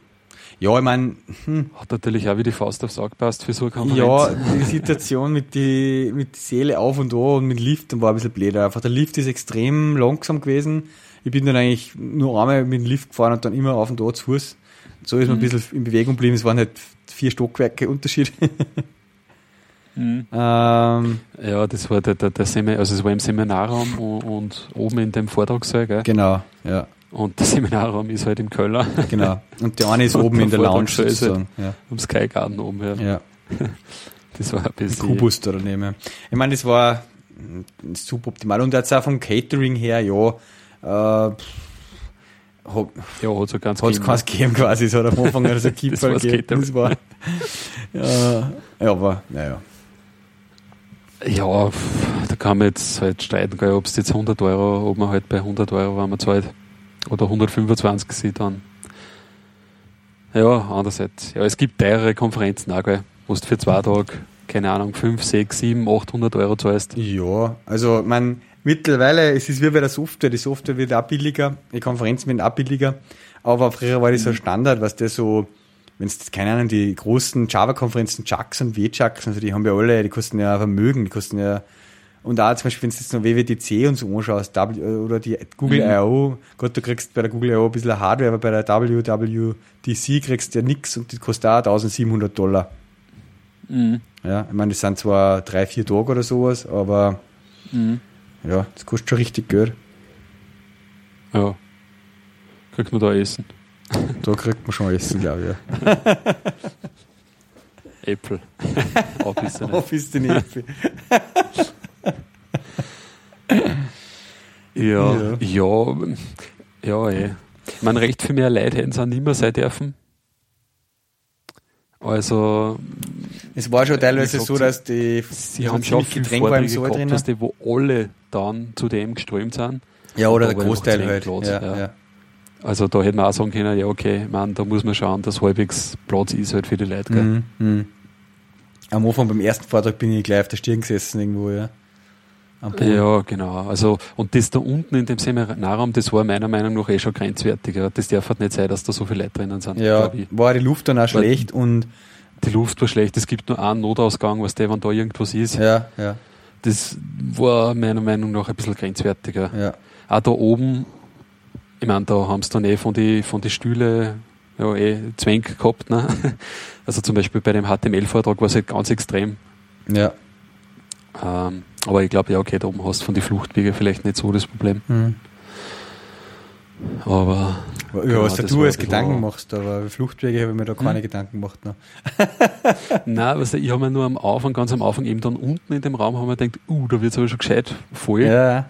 Ja, ich meine. Hm. Hat natürlich auch wie die Faust aufs Auge passt für so eine Konferenz. Ja, die Situation mit die, mit die Seele auf und da und mit Lift war ein bisschen blöd. Einfach der Lift ist extrem langsam gewesen. Ich bin dann eigentlich nur einmal mit dem Lift gefahren und dann immer auf und da zu Fuß. So ist man mhm. ein bisschen in Bewegung geblieben. Es waren halt vier Stockwerke Unterschied. [LAUGHS] mhm. ähm, ja, das war der, der, der Seminar, also es war im Seminarraum und, und oben in dem Vortragssaal, gell? Genau, ja. Und der Seminarraum ist halt im Keller. Genau. Und der eine ist [LAUGHS] oben in der Lounge sozusagen. Ja. Am Sky Garden oben, ja. ja. [LAUGHS] Das war ein bisschen. Kubus da daneben. Ich meine, das war super optimal. Und jetzt auch vom Catering her, ja, äh, hat, ja, hat so ganz hat's keins gegeben quasi. Es hat am Anfang [LAUGHS] also Kipferl gegeben. Das war, ja, aber, naja. Ja, da kann man jetzt halt streiten, ob es jetzt 100 Euro, ob man halt bei 100 Euro, wenn man zahlt, oder 125 sie dann. Ja, andererseits. Ja, es gibt teurere Konferenzen auch, gell, wo du für zwei Tage, keine Ahnung, 5, 6, 7, 800 Euro zahlst. Ja, also man mittlerweile, es ist wie bei der Software, die Software wird auch billiger, die Konferenzen werden auch billiger, aber früher war das so Standard, was der so, wenn es, keine Ahnung, die großen Java-Konferenzen, Chucks und W-Chucks, also die haben ja alle, die kosten ja Vermögen, die kosten ja und auch zum Beispiel, wenn du jetzt noch WWDC und so anschaust, w, oder die Google mhm. I.O., Gott, du kriegst bei der Google I.O. ein bisschen Hardware, aber bei der WWDC kriegst du ja nichts und die kostet auch 1700 Dollar. Mhm. Ja, ich meine, das sind zwar drei, vier Tage oder sowas, aber mhm. ja, das kostet schon richtig Geld. Ja. Kriegt man da Essen? [LAUGHS] Da kriegt man schon Essen, glaube ich. Ja. Apple. Office Office den Apple. ja, ja, ja, ja, eh. Ich meine, recht viel mehr Leute hätten es auch nicht mehr sein dürfen. Also. Es war schon teilweise so, dass die. Sie haben schon viel Getränk im Saal drin. Dass die, wo alle dann zu dem geströmt sind. Ja, oder der Großteil halt. Ja, ja. Also da hätte man auch sagen können, ja, okay, man, da muss man schauen, dass halbwegs Platz ist halt für die Leute. Mhm, mh. Am Anfang beim ersten Vortrag bin ich gleich auf der Stirn gesessen irgendwo, ja. Ja, genau. Also, und das da unten in dem Seminarraum, das war meiner Meinung nach eh schon grenzwertiger. Das darf halt nicht sein, dass da so viele Leute drinnen sind. Ja, war die Luft dann auch schlecht und. Die Luft war schlecht. Es gibt nur einen Notausgang, was der, wenn da irgendwas ist. Ja, ja. Das war meiner Meinung nach ein bisschen grenzwertiger. Ja. Auch da oben, ich meine, da haben sie dann eh von die, von die Stühle, ja, eh Zwänk gehabt, ne? [LAUGHS] Also zum Beispiel bei dem HTML-Vortrag war es halt ganz extrem. Ja. Ähm, aber ich glaube, ja, okay, da oben hast du von den Fluchtwege vielleicht nicht so das Problem. Mhm. Aber. Ja, genau, was du als Gedanken machst, aber Fluchtwege habe ich mir da keine hm? Gedanken gemacht. Ne? [LAUGHS] Nein, weißt du, ich habe mir nur am Anfang, ganz am Anfang, eben dann unten in dem Raum, haben wir gedacht, uh, da wird es aber schon gescheit voll. Ja.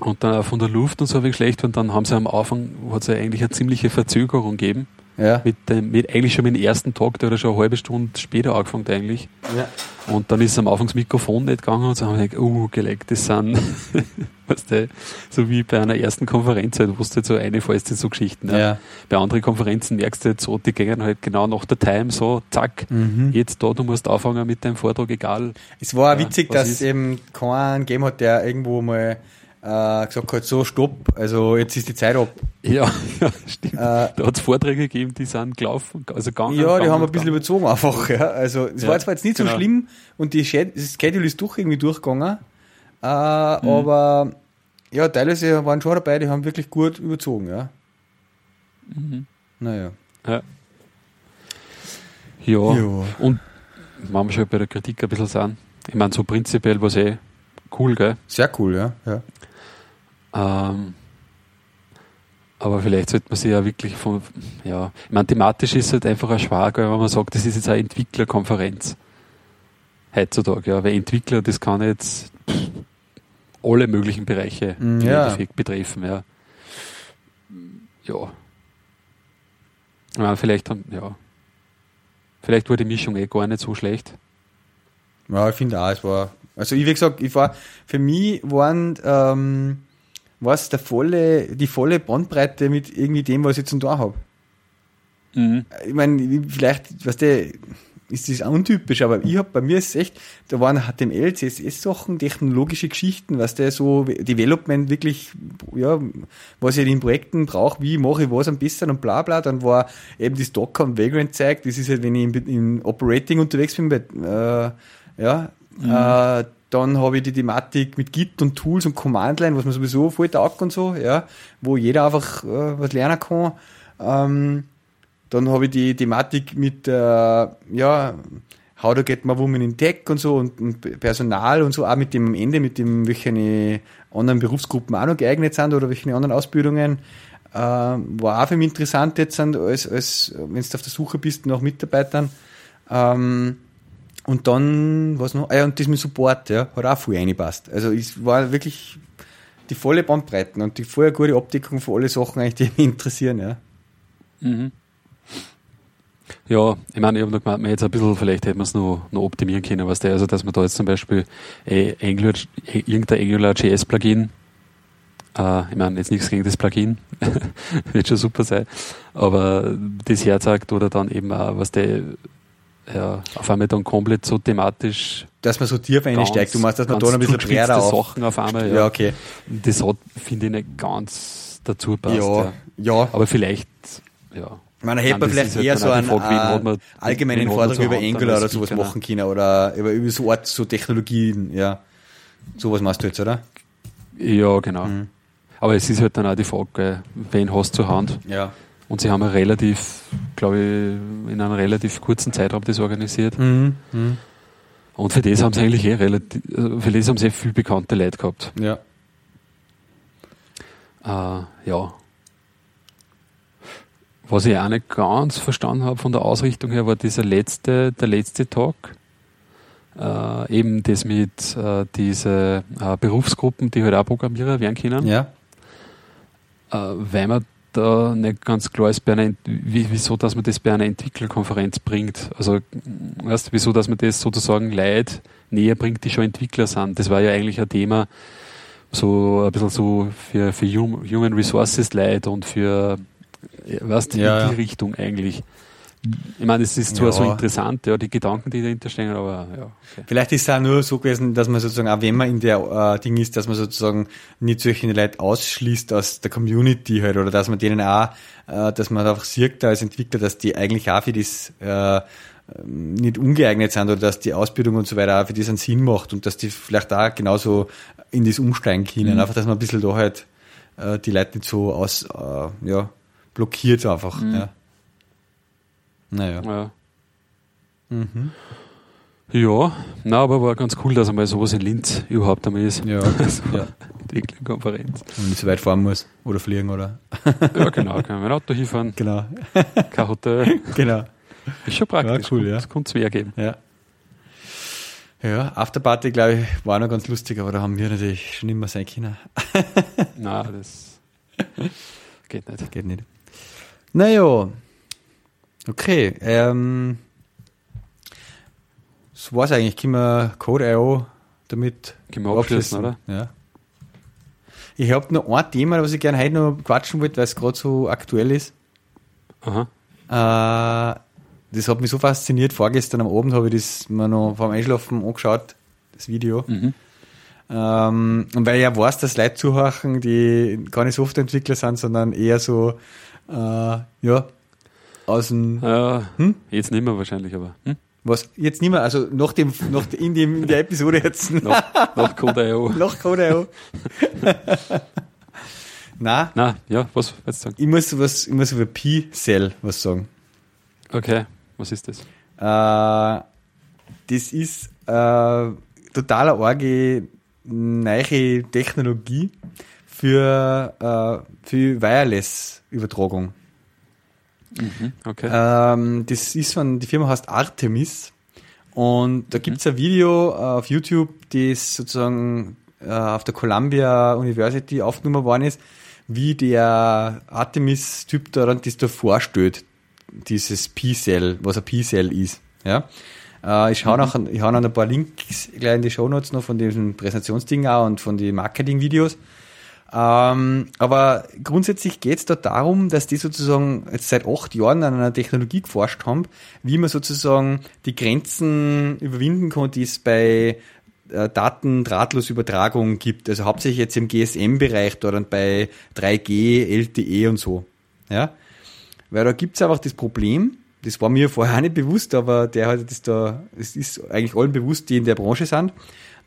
Und dann auch von der Luft und so wie schlecht. Und dann haben sie am Anfang, hat es ja eigentlich eine ziemliche Verzögerung gegeben. Ja. Mit dem, mit eigentlich schon mit dem ersten Tag, der hat schon eine halbe Stunde später angefangen eigentlich. Ja. Und dann ist am Anfang das Mikrofon nicht gegangen und so haben wir gedacht, uh, gelegt, das sind, [LAUGHS] weißt du, so wie bei einer ersten Konferenz halt, wo du halt so eine fällst so Geschichten. Ja. ja. Bei anderen Konferenzen merkst du jetzt so, die gehen halt genau nach der Time so, zack, mhm. jetzt da, du musst anfangen mit deinem Vortrag, egal. Es war auch witzig, dass es eben keinen gegeben hat, der irgendwo mal äh, gesagt hat, so stopp, also jetzt ist die Zeit ab. Ja, [LAUGHS] ja stimmt. Äh, da hat es Vorträge gegeben, die sind gelaufen, also gegangen. Ja, die gegangen, haben ein bisschen gegangen. überzogen einfach. Ja. Also es ja, war zwar jetzt nicht genau. so schlimm und die Schedule ist doch irgendwie durchgegangen, äh, mhm. aber ja, teilweise waren schon dabei, die haben wirklich gut überzogen, ja. Mhm. Naja. Ja. Ja, ja. und wenn wir schon bei der Kritik ein bisschen sind, ich meine, so prinzipiell war es eh cool, gell? Sehr cool, ja. ja. Ähm, aber vielleicht sollte man sich ja wirklich von, ja, ich meine, thematisch ist es halt einfach ein Schwager, wenn man sagt, das ist jetzt eine Entwicklerkonferenz. Heutzutage, ja, weil Entwickler, das kann jetzt alle möglichen Bereiche mm, ja. Endeffekt betreffen, ja. Ja. Ja, vielleicht, ja. Vielleicht war die Mischung eh gar nicht so schlecht. Ja, ich finde auch, es war. Also ich wie gesagt, ich war für mich waren ähm, war es der volle, die volle Bandbreite mit irgendwie dem, was ich jetzt da habe. Mhm. Ich meine, vielleicht, was der ist das untypisch, aber ich habe bei mir ist es echt, da waren HTML, CSS-Sachen, technologische Geschichten, was der so Development wirklich, ja, was ich in Projekten brauche, wie mache ich was am besten und bla bla. Dann war eben das Docker und Vagrant zeigt, das ist halt, wenn ich im, im Operating unterwegs bin, bei, äh, ja, mhm. äh, dann habe ich die Thematik mit Git und Tools und Command-Line, was man sowieso voll taugt und so, ja, wo jeder einfach äh, was lernen kann. Ähm, dann habe ich die Thematik mit, äh, ja, How to get my woman in tech und so und, und, Personal und so, auch mit dem am Ende, mit dem, welche anderen Berufsgruppen auch noch geeignet sind oder welche anderen Ausbildungen. Äh, war auch für mich interessant jetzt, als, als wenn du auf der Suche bist nach Mitarbeitern. Ähm, und dann, was noch? Ah ja, und das mit Support, ja, hat auch viel reingepasst. Also es war wirklich die volle Bandbreite und die voll gute Abdeckung für alle Sachen eigentlich, die mich interessieren, ja. Mhm. Ja, ich meine, ich habe noch gemeint, jetzt ein bisschen, vielleicht hätte man es noch, noch optimieren können, was der, also dass man da jetzt zum Beispiel äh, Angular, äh, irgendein AngularJS-Plugin, äh, ich meine, jetzt nichts gegen das Plugin, [LAUGHS] wird schon super sein, aber das herzeigt oder dann eben auch, was der ja, auf einmal dann komplett so thematisch. Dass man so tief einsteigt, du meinst, dass man da ein bisschen breiter auf. Sachen auf einmal, ja. ja okay. Das hat, finde ich, nicht ganz dazu passt. Ja, ja. ja. Aber vielleicht, ja. Man hätte man vielleicht halt eher so einen Frage, äh, allgemeinen Vortrag über Angular oder sowas machen können oder über, über so Art, so Technologien, ja. Sowas machst du jetzt, oder? Ja, genau. Mhm. Aber es ist halt dann auch die Frage, wen hast du zur Hand? Ja. Und sie haben ja relativ, glaube ich, in einem relativ kurzen Zeitraum das organisiert. Mhm. Mhm. Und für das haben sie eigentlich eh relativ, also für das haben sie eh viel bekannte Leute gehabt. Ja. Äh, ja. Was ich auch nicht ganz verstanden habe von der Ausrichtung her, war dieser letzte, der letzte Talk. Äh, eben das mit äh, diese äh, Berufsgruppen, die halt auch Programmierer werden können. Ja. Äh, weil man da nicht ganz klar ist, bei einer, wieso, dass man das bei einer Entwicklerkonferenz bringt. Also, weißt, wieso, dass man das sozusagen Leid näher bringt, die schon Entwickler sind. Das war ja eigentlich ein Thema, so ein bisschen so für, für Human Resources Leid und für, weißt, ja, in die ja. Richtung eigentlich. Ich meine, es ist zwar ja. so interessant, ja, die Gedanken, die dahinter stehen, aber ja. Okay. Vielleicht ist es auch nur so gewesen, dass man sozusagen, auch wenn man in der äh, Ding ist, dass man sozusagen nicht solche Leute ausschließt aus der Community halt, oder dass man denen auch, äh, dass man einfach sieht da als Entwickler, dass die eigentlich auch für das äh, nicht ungeeignet sind oder dass die Ausbildung und so weiter auch für das einen Sinn macht und dass die vielleicht auch genauso in das umsteigen können. Mhm. Einfach, dass man ein bisschen da halt äh, die Leute nicht so aus, äh, ja, blockiert einfach. Mhm. Ja. Naja. Ja. Mhm. Ja, na, aber war ganz cool, dass einmal sowas in Linz überhaupt einmal ist. Ja, [LAUGHS] so ja. Entwicklerkonferenz. Und nicht so weit fahren muss oder fliegen, oder? ja, genau, kann mit Auto hinfahren. Genau. Kein Hotel. Genau. Ist schon praktisch. Ja, cool, ja. Das kann es mehr geben. Ja. Ja, Afterparty, glaube ich, war noch ganz lustig, aber da haben wir natürlich schon immer sein können. Nein, das geht nicht. Geht nicht. Naja, Okay, ähm, das war's eigentlich. Können wir Code.io damit Können wir abschließen, oder? Ja. Ich habe noch ein Thema, was ich gerne heute noch quatschen wollte, weil es gerade so aktuell ist. Aha. Äh, das hat mich so fasziniert. Vorgestern am Abend habe ich das mir noch vor dem Einschlafen angeschaut, das Video. Mhm. Ähm, und weil ich ja weiß, dass Leute zuhören, die keine Softwareentwickler sind, sondern eher so, äh, ja, aus dem. Ja, hm? Jetzt nicht mehr wahrscheinlich, aber. Hm? Was? Jetzt nicht mehr, also nach dem, nach in, dem, in der Episode jetzt. nach, nach Code.io. nach Code.io. Na? Na, ja, was willst du sagen? Ich muss was, ich muss über P-Cell was sagen. Okay, was ist das? Äh, das ist äh, totaler orge neue Technologie für, äh, für Wireless-Übertragung. Mhm, okay. Ähm, das ist von, die Firma heißt Artemis. Und da gibt es ein Video äh, auf YouTube, das sozusagen äh, auf der Columbia University aufgenommen worden ist, wie der Artemis-Typ da das da vorstellt. dieses P-Cell, was ein P-Cell ist. Ja? Äh, ich schaue mhm. ich hau noch ein paar Links gleich in die Show Notes noch von diesem Präsentationsding auch und von den Marketing-Videos. Ähm, aber grundsätzlich geht es da darum, dass die sozusagen jetzt seit acht Jahren an einer Technologie geforscht haben, wie man sozusagen die Grenzen überwinden kann, die es bei äh, Daten-Drahtlosübertragung gibt. Also hauptsächlich jetzt im GSM-Bereich dort und bei 3G, LTE und so. Ja? Weil da gibt es einfach das Problem, das war mir vorher auch nicht bewusst, aber der hat das da, es ist eigentlich allen bewusst, die in der Branche sind,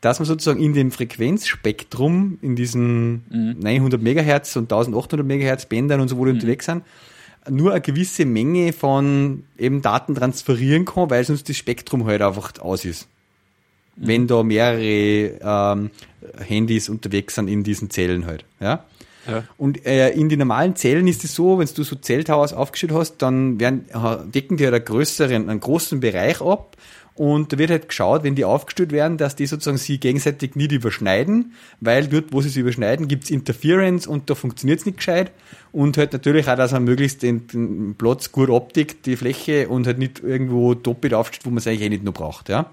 dass man sozusagen in dem Frequenzspektrum, in diesen mhm. 900 Megahertz und 1800 Megahertz Bändern und so, wo die mhm. unterwegs sind, nur eine gewisse Menge von eben Daten transferieren kann, weil sonst das Spektrum halt einfach aus ist. Mhm. Wenn da mehrere ähm, Handys unterwegs sind in diesen Zellen halt. Ja? Ja. Und äh, in den normalen Zellen ist es so, wenn du so Zelltowers aufgestellt hast, dann werden, decken die halt einen größeren, einen großen Bereich ab und da wird halt geschaut, wenn die aufgestellt werden, dass die sozusagen sie gegenseitig nicht überschneiden, weil dort, wo sie sich überschneiden, gibt's Interference und da funktioniert's nicht gescheit. Und halt natürlich auch, dass man möglichst den, den Platz gut abdeckt, die Fläche und halt nicht irgendwo doppelt aufstellt, wo man es eigentlich eh nicht nur braucht. Ja.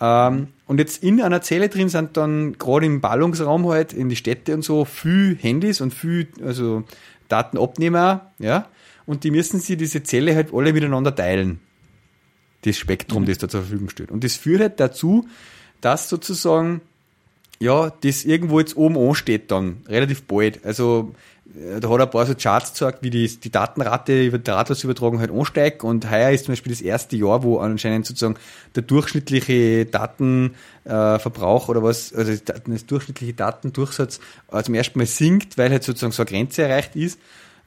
Ähm, und jetzt in einer Zelle drin sind dann gerade im Ballungsraum halt, in die Städte und so, viel Handys und viel, also Datenabnehmer, ja. Und die müssen sie diese Zelle halt alle miteinander teilen das Spektrum, mhm. das da zur Verfügung steht. Und das führt halt dazu, dass sozusagen, ja, das irgendwo jetzt oben ansteht dann, relativ bald. Also, äh, da hat er ein paar so Charts gezeigt, wie die, die Datenrate über Drahtosübertragung halt ansteigt. Und heuer ist zum Beispiel das erste Jahr, wo anscheinend sozusagen der durchschnittliche Datenverbrauch äh, oder was, also das durchschnittliche Datendurchsatz äh, zum ersten Mal sinkt, weil halt sozusagen so eine Grenze erreicht ist.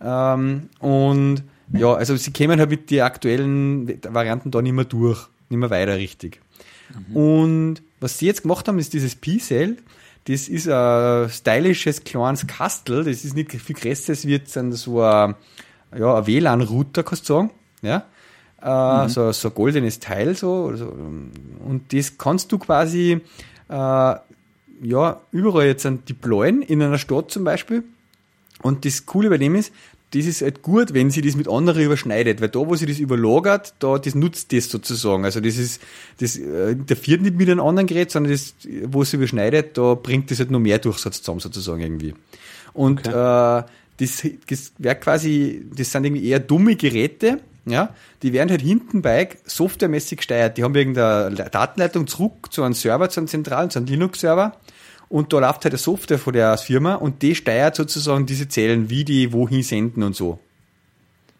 Ähm, und ja, also sie kämen halt mit den aktuellen Varianten da nicht mehr durch, nicht mehr weiter richtig. Mhm. Und was sie jetzt gemacht haben, ist dieses P-Cell. Das ist ein stylisches kleines Kastel, das ist nicht viel größer, es wird dann so ein, ja, ein WLAN-Router, kannst du sagen. Ja? Äh, mhm. so, so ein goldenes Teil so, so. Und das kannst du quasi äh, ja, überall jetzt deployen, in einer Stadt zum Beispiel. Und das Coole bei dem ist, das ist halt gut, wenn sie das mit anderen überschneidet, weil da, wo sie das überlagert, da, das nutzt das sozusagen. Also das ist, das äh, interferiert nicht mit einem anderen Gerät, sondern das, wo sie überschneidet, da bringt das halt noch mehr Durchsatz zusammen sozusagen irgendwie. Und okay. äh, das, das wäre quasi, das sind irgendwie eher dumme Geräte, ja, die werden halt hinten bei softwaremäßig gesteuert. Die haben irgendeine Datenleitung zurück zu einem Server, zu einem zentralen, zu einem Linux-Server und da läuft halt eine Software von der Firma und die steuert sozusagen diese Zellen, wie die wohin senden und so.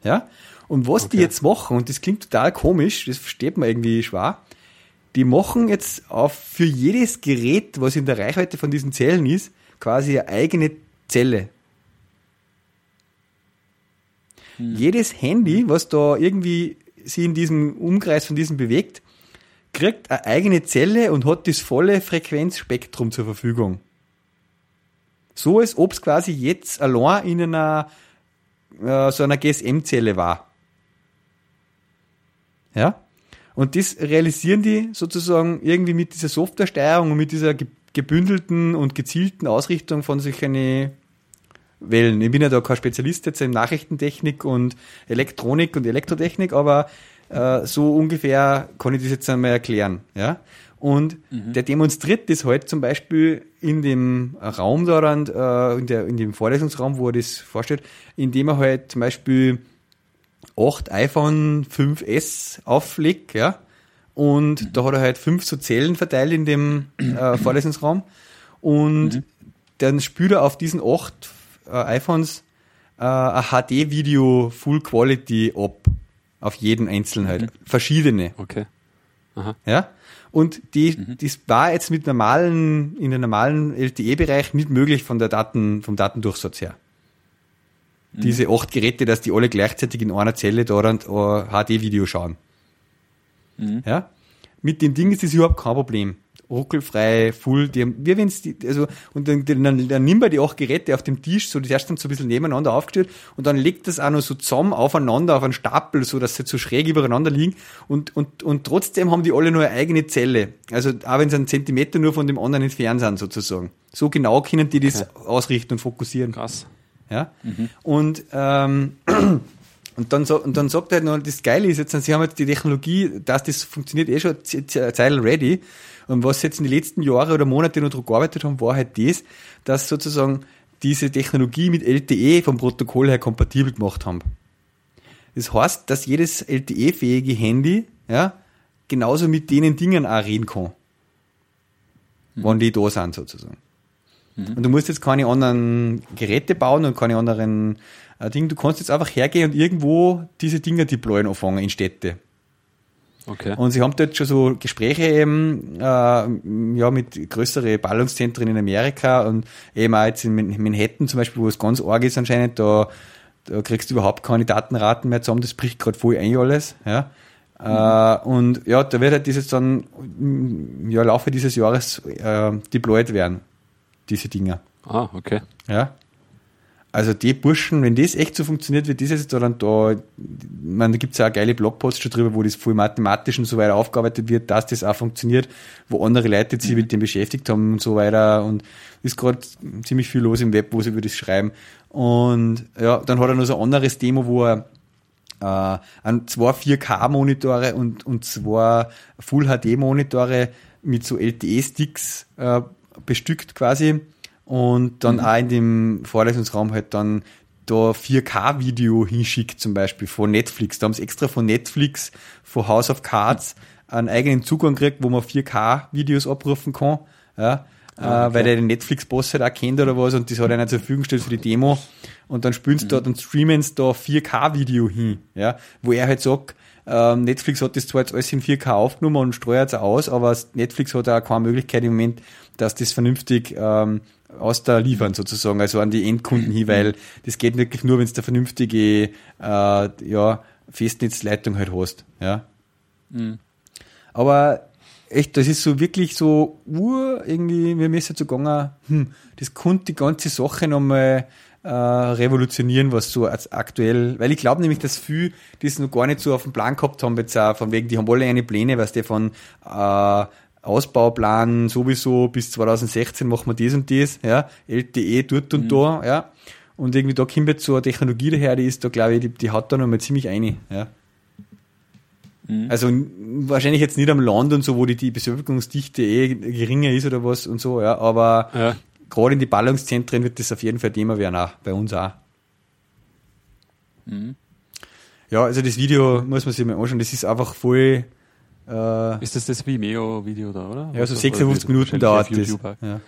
Ja? Und was okay. die jetzt machen, und das klingt total komisch, das versteht man irgendwie schwer, die machen jetzt auf für jedes Gerät, was in der Reichweite von diesen Zellen ist, quasi eine eigene Zelle. Hm. Jedes Handy, was da irgendwie sich in diesem Umkreis von diesem bewegt, kriegt eine eigene Zelle und hat das volle Frequenzspektrum zur Verfügung. So als ob es quasi jetzt allein in einer äh, so einer GSM-Zelle war. Ja? Und das realisieren die sozusagen irgendwie mit dieser Softwaresteuerung und mit dieser gebündelten und gezielten Ausrichtung von solchen Wellen. Ich bin ja da kein Spezialist jetzt in Nachrichtentechnik und Elektronik und Elektrotechnik, aber äh, so ungefähr kann ich das jetzt einmal erklären. Ja? Und mhm. der demonstriert das halt zum Beispiel in dem Raum daran, äh, in, der, in dem Vorlesungsraum, wo er das vorstellt, indem er halt zum Beispiel 8 iPhone 5S auflegt, ja, und mhm. da hat er halt fünf so Zellen verteilt in dem äh, [CLEARS THROAT] Vorlesungsraum und mhm. dann spürt er auf diesen acht äh, iPhones äh, ein HD-Video Full Quality ab. Auf jeden einzelnen halt. Mhm. Verschiedene. Okay. Aha. Ja? Und die, mhm. das war jetzt mit normalen, in der normalen LTE-Bereich nicht möglich von der Daten, vom Datendurchsatz her. Mhm. Diese acht Geräte, dass die alle gleichzeitig in einer Zelle da ein HD-Video schauen. Mhm. Ja? Mit dem Ding ist das überhaupt kein Problem ruckelfrei, full, die haben, wie wenn's die, also, und dann, dann, dann nimmt man die acht Geräte auf dem Tisch, so, die erst dann so ein bisschen nebeneinander aufgestellt, und dann legt das auch noch so zusammen aufeinander auf einen Stapel, so, dass sie so schräg übereinander liegen, und, und, und trotzdem haben die alle nur eine eigene Zelle. Also, auch wenn sie einen Zentimeter nur von dem anderen entfernt sind, sozusagen. So genau können die das okay. ausrichten und fokussieren. Krass. Ja. Mhm. Und, ähm, [CLEARS THROAT] Und dann, so, und dann sagt er halt noch, das Geile ist jetzt, sie haben jetzt die Technologie, dass das funktioniert eh schon Zeil ready. Und was sie jetzt in den letzten Jahren oder Monaten noch drauf gearbeitet haben, war halt das, dass sozusagen diese Technologie mit LTE vom Protokoll her kompatibel gemacht haben. Das heißt, dass jedes LTE-fähige Handy, ja, genauso mit denen Dingen auch reden kann. Mhm. Wenn die da sind, sozusagen. Mhm. Und du musst jetzt keine anderen Geräte bauen und keine anderen äh, Dinge. Du kannst jetzt einfach hergehen und irgendwo diese Dinge deployen anfangen in Städte. Okay. Und sie haben dort schon so Gespräche eben, äh, ja, mit größeren Ballungszentren in Amerika und eben auch jetzt in Manhattan zum Beispiel, wo es ganz arg ist anscheinend, da, da kriegst du überhaupt keine Datenraten mehr zusammen, das bricht gerade voll ein alles, ja. Mhm. Äh, und ja, da wird halt dieses dann, ja, Laufe dieses Jahres äh, deployed werden, diese Dinger. Ah, okay. Ja. Also die Burschen, wenn das echt so funktioniert, wie das jetzt dann da, man, da gibt es ja auch geile Blogposts schon drüber, wo das voll mathematisch und so weiter aufgearbeitet wird, dass das auch funktioniert, wo andere Leute sich mhm. mit dem beschäftigt haben und so weiter und ist gerade ziemlich viel los im Web, wo sie über das schreiben. Und ja, dann hat er noch so ein anderes Demo, wo er äh, an zwei 4K-Monitore und, und zwei Full-HD-Monitore mit so LTE-Sticks äh, bestückt quasi und dann mhm. auch in dem Vorlesungsraum halt dann da 4K-Video hinschickt, zum Beispiel von Netflix. Da haben sie extra von Netflix, von House of Cards, einen eigenen Zugang gekriegt, wo man 4K-Videos abrufen kann. Ja, ah, okay. äh, weil der den Netflix-Boss halt auch kennt oder was und das hat einer zur Verfügung gestellt für die Demo. Und dann spielen sie mhm. dort und streamen sie da 4K-Video hin, ja, wo er halt sagt, ähm, Netflix hat das zwar jetzt alles in 4K aufgenommen und steuert es aus, aber Netflix hat auch keine Möglichkeit im Moment, dass das vernünftig ähm, aus der liefern sozusagen, also an die Endkunden hin, weil das geht wirklich nur, wenn du eine vernünftige äh, ja, Festnetzleitung halt hast. Ja. Mhm. Aber echt, das ist so wirklich so ur irgendwie, mir ist jetzt so gegangen, hm, das konnte die ganze Sache nochmal äh, revolutionieren, was so als aktuell, weil ich glaube nämlich, dass viele das noch gar nicht so auf dem Plan gehabt haben, jetzt auch von wegen, die haben alle eine Pläne, was die von äh, Ausbauplan sowieso bis 2016 machen wir das und das, ja, LTE dort und mhm. da, ja. Und irgendwie da kommt jetzt so eine Technologie daher, die ist da, glaube ich, die, die hat da noch mal ziemlich eine, ja. Mhm. Also wahrscheinlich jetzt nicht am Land und so, wo die, die Bevölkerungsdichte eh geringer ist oder was und so, ja, aber ja. gerade in die Ballungszentren wird das auf jeden Fall Thema werden, auch bei uns auch. Mhm. Ja, also das Video muss man sich mal anschauen, das ist einfach voll äh, ist das das Vimeo-Video da, oder? Ja, so 56 Minuten dauert das. Ja.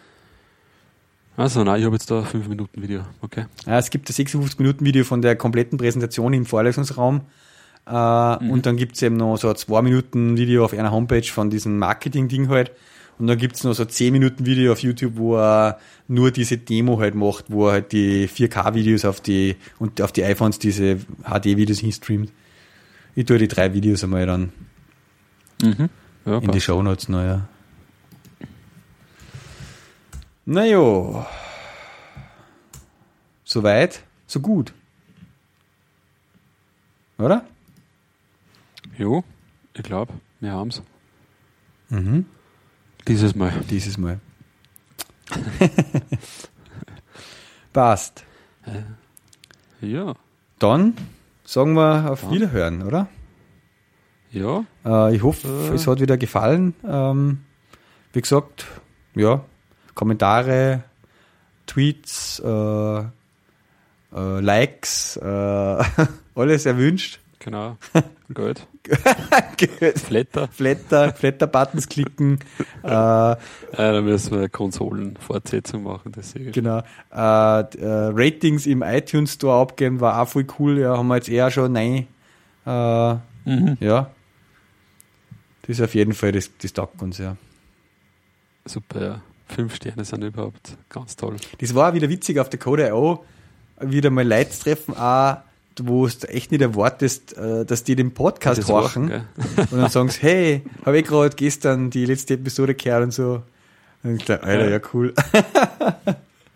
Also nein, ich habe jetzt da 5 Minuten Video. Okay. Ja, es gibt das 56 Minuten Video von der kompletten Präsentation im Vorlesungsraum. Äh, mhm. Und dann gibt es eben noch so ein 2 Minuten Video auf einer Homepage von diesem Marketing-Ding halt. Und dann gibt es noch so 10 Minuten Video auf YouTube, wo er nur diese Demo halt macht, wo er halt die 4K-Videos auf die und auf die iPhones diese HD-Videos hinstreamt. Ich tue die drei Videos einmal dann Mhm. Ja, in die Shownotes noch, ja. Naja. Soweit, so gut. Oder? Jo, ich glaube, wir haben es. Mhm. Dieses Mal. Dieses Mal. [LAUGHS] Passt. Ja. Dann sagen wir auf Wiederhören, oder? Ja. Äh, ich hoffe, äh. es hat wieder gefallen. Ähm, wie gesagt, ja, Kommentare, Tweets, äh, äh Likes, äh, [LAUGHS] alles erwünscht. Genau. [LAUGHS] Gut. Gut. Flatter. Flatter, Flatter-Buttons klicken. [LAUGHS] äh, ja, da müssen wir Konsolen-Fortsetzung machen, das sehe ich. Genau. Äh, äh, Ratings im iTunes Store abgeben war auch voll cool. Ja, haben wir jetzt eher schon nein. Äh, mhm. Ja. Das ist auf jeden Fall, das, das taugt uns, ja. Super, ja. Fünf Sterne sind überhaupt ganz toll. Das war wieder witzig auf der Code.io, wieder mal Leute treffen, auch wo du echt nicht erwartest, äh, dass die den Podcast machen und dann sagen sie, hey, habe ich gerade gestern die letzte Episode gehört und so. Und ich dachte, Alter, ja, cool.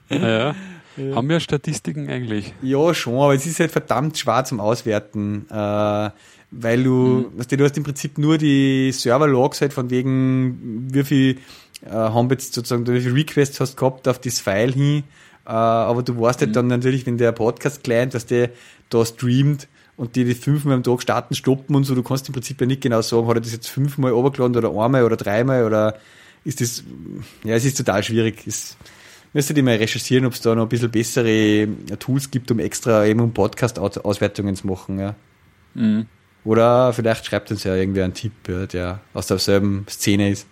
Naja. [LAUGHS] Ja. Haben wir Statistiken eigentlich? Ja, schon, aber es ist halt verdammt schwer zum Auswerten. Äh, weil du, mhm. du hast im Prinzip nur die Server-Logs halt von wegen, wie viel äh, haben jetzt sozusagen, wie viel Requests hast gehabt auf das File hin, äh, aber du weißt halt mhm. halt dann natürlich, wenn der Podcast-Client, dass der da streamt und die die fünfmal am Tag starten, stoppen und so, du kannst im Prinzip ja nicht genau sagen, hat er das jetzt fünfmal runtergeladen oder einmal oder dreimal oder ist das, ja, es ist total schwierig. Es, müsste ich mal recherchieren, ob es da noch ein bisschen bessere Tools gibt, um extra eben um Podcast-Auswertungen zu machen, ja. Mhm. Oder vielleicht schreibt uns ja irgendwer einen Tipp, ja, der aus derselben Szene ist.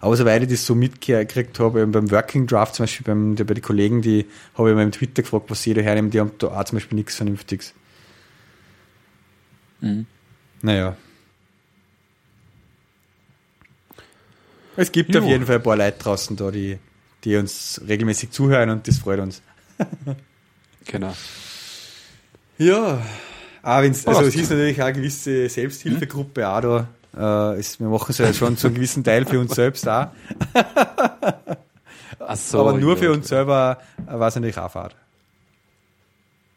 Aber soweit ich das so mitgekriegt habe, beim Working Draft zum Beispiel, beim, bei den Kollegen, die habe ich mal im Twitter gefragt, was sie da hernehmen, die haben da auch zum Beispiel nichts Vernünftiges. Mhm. Naja. Es gibt jo. auf jeden Fall ein paar Leute draußen da, die, die uns regelmäßig zuhören und das freut uns. [LAUGHS] genau. Ja, auch wenn's, also es ist natürlich auch eine gewisse Selbsthilfegruppe hm? auch da äh, ist, wir machen es ja schon zu einem gewissen Teil für uns selbst auch. [LAUGHS] So, Aber nur ja, für uns selber war es natürlich auch Fahrt.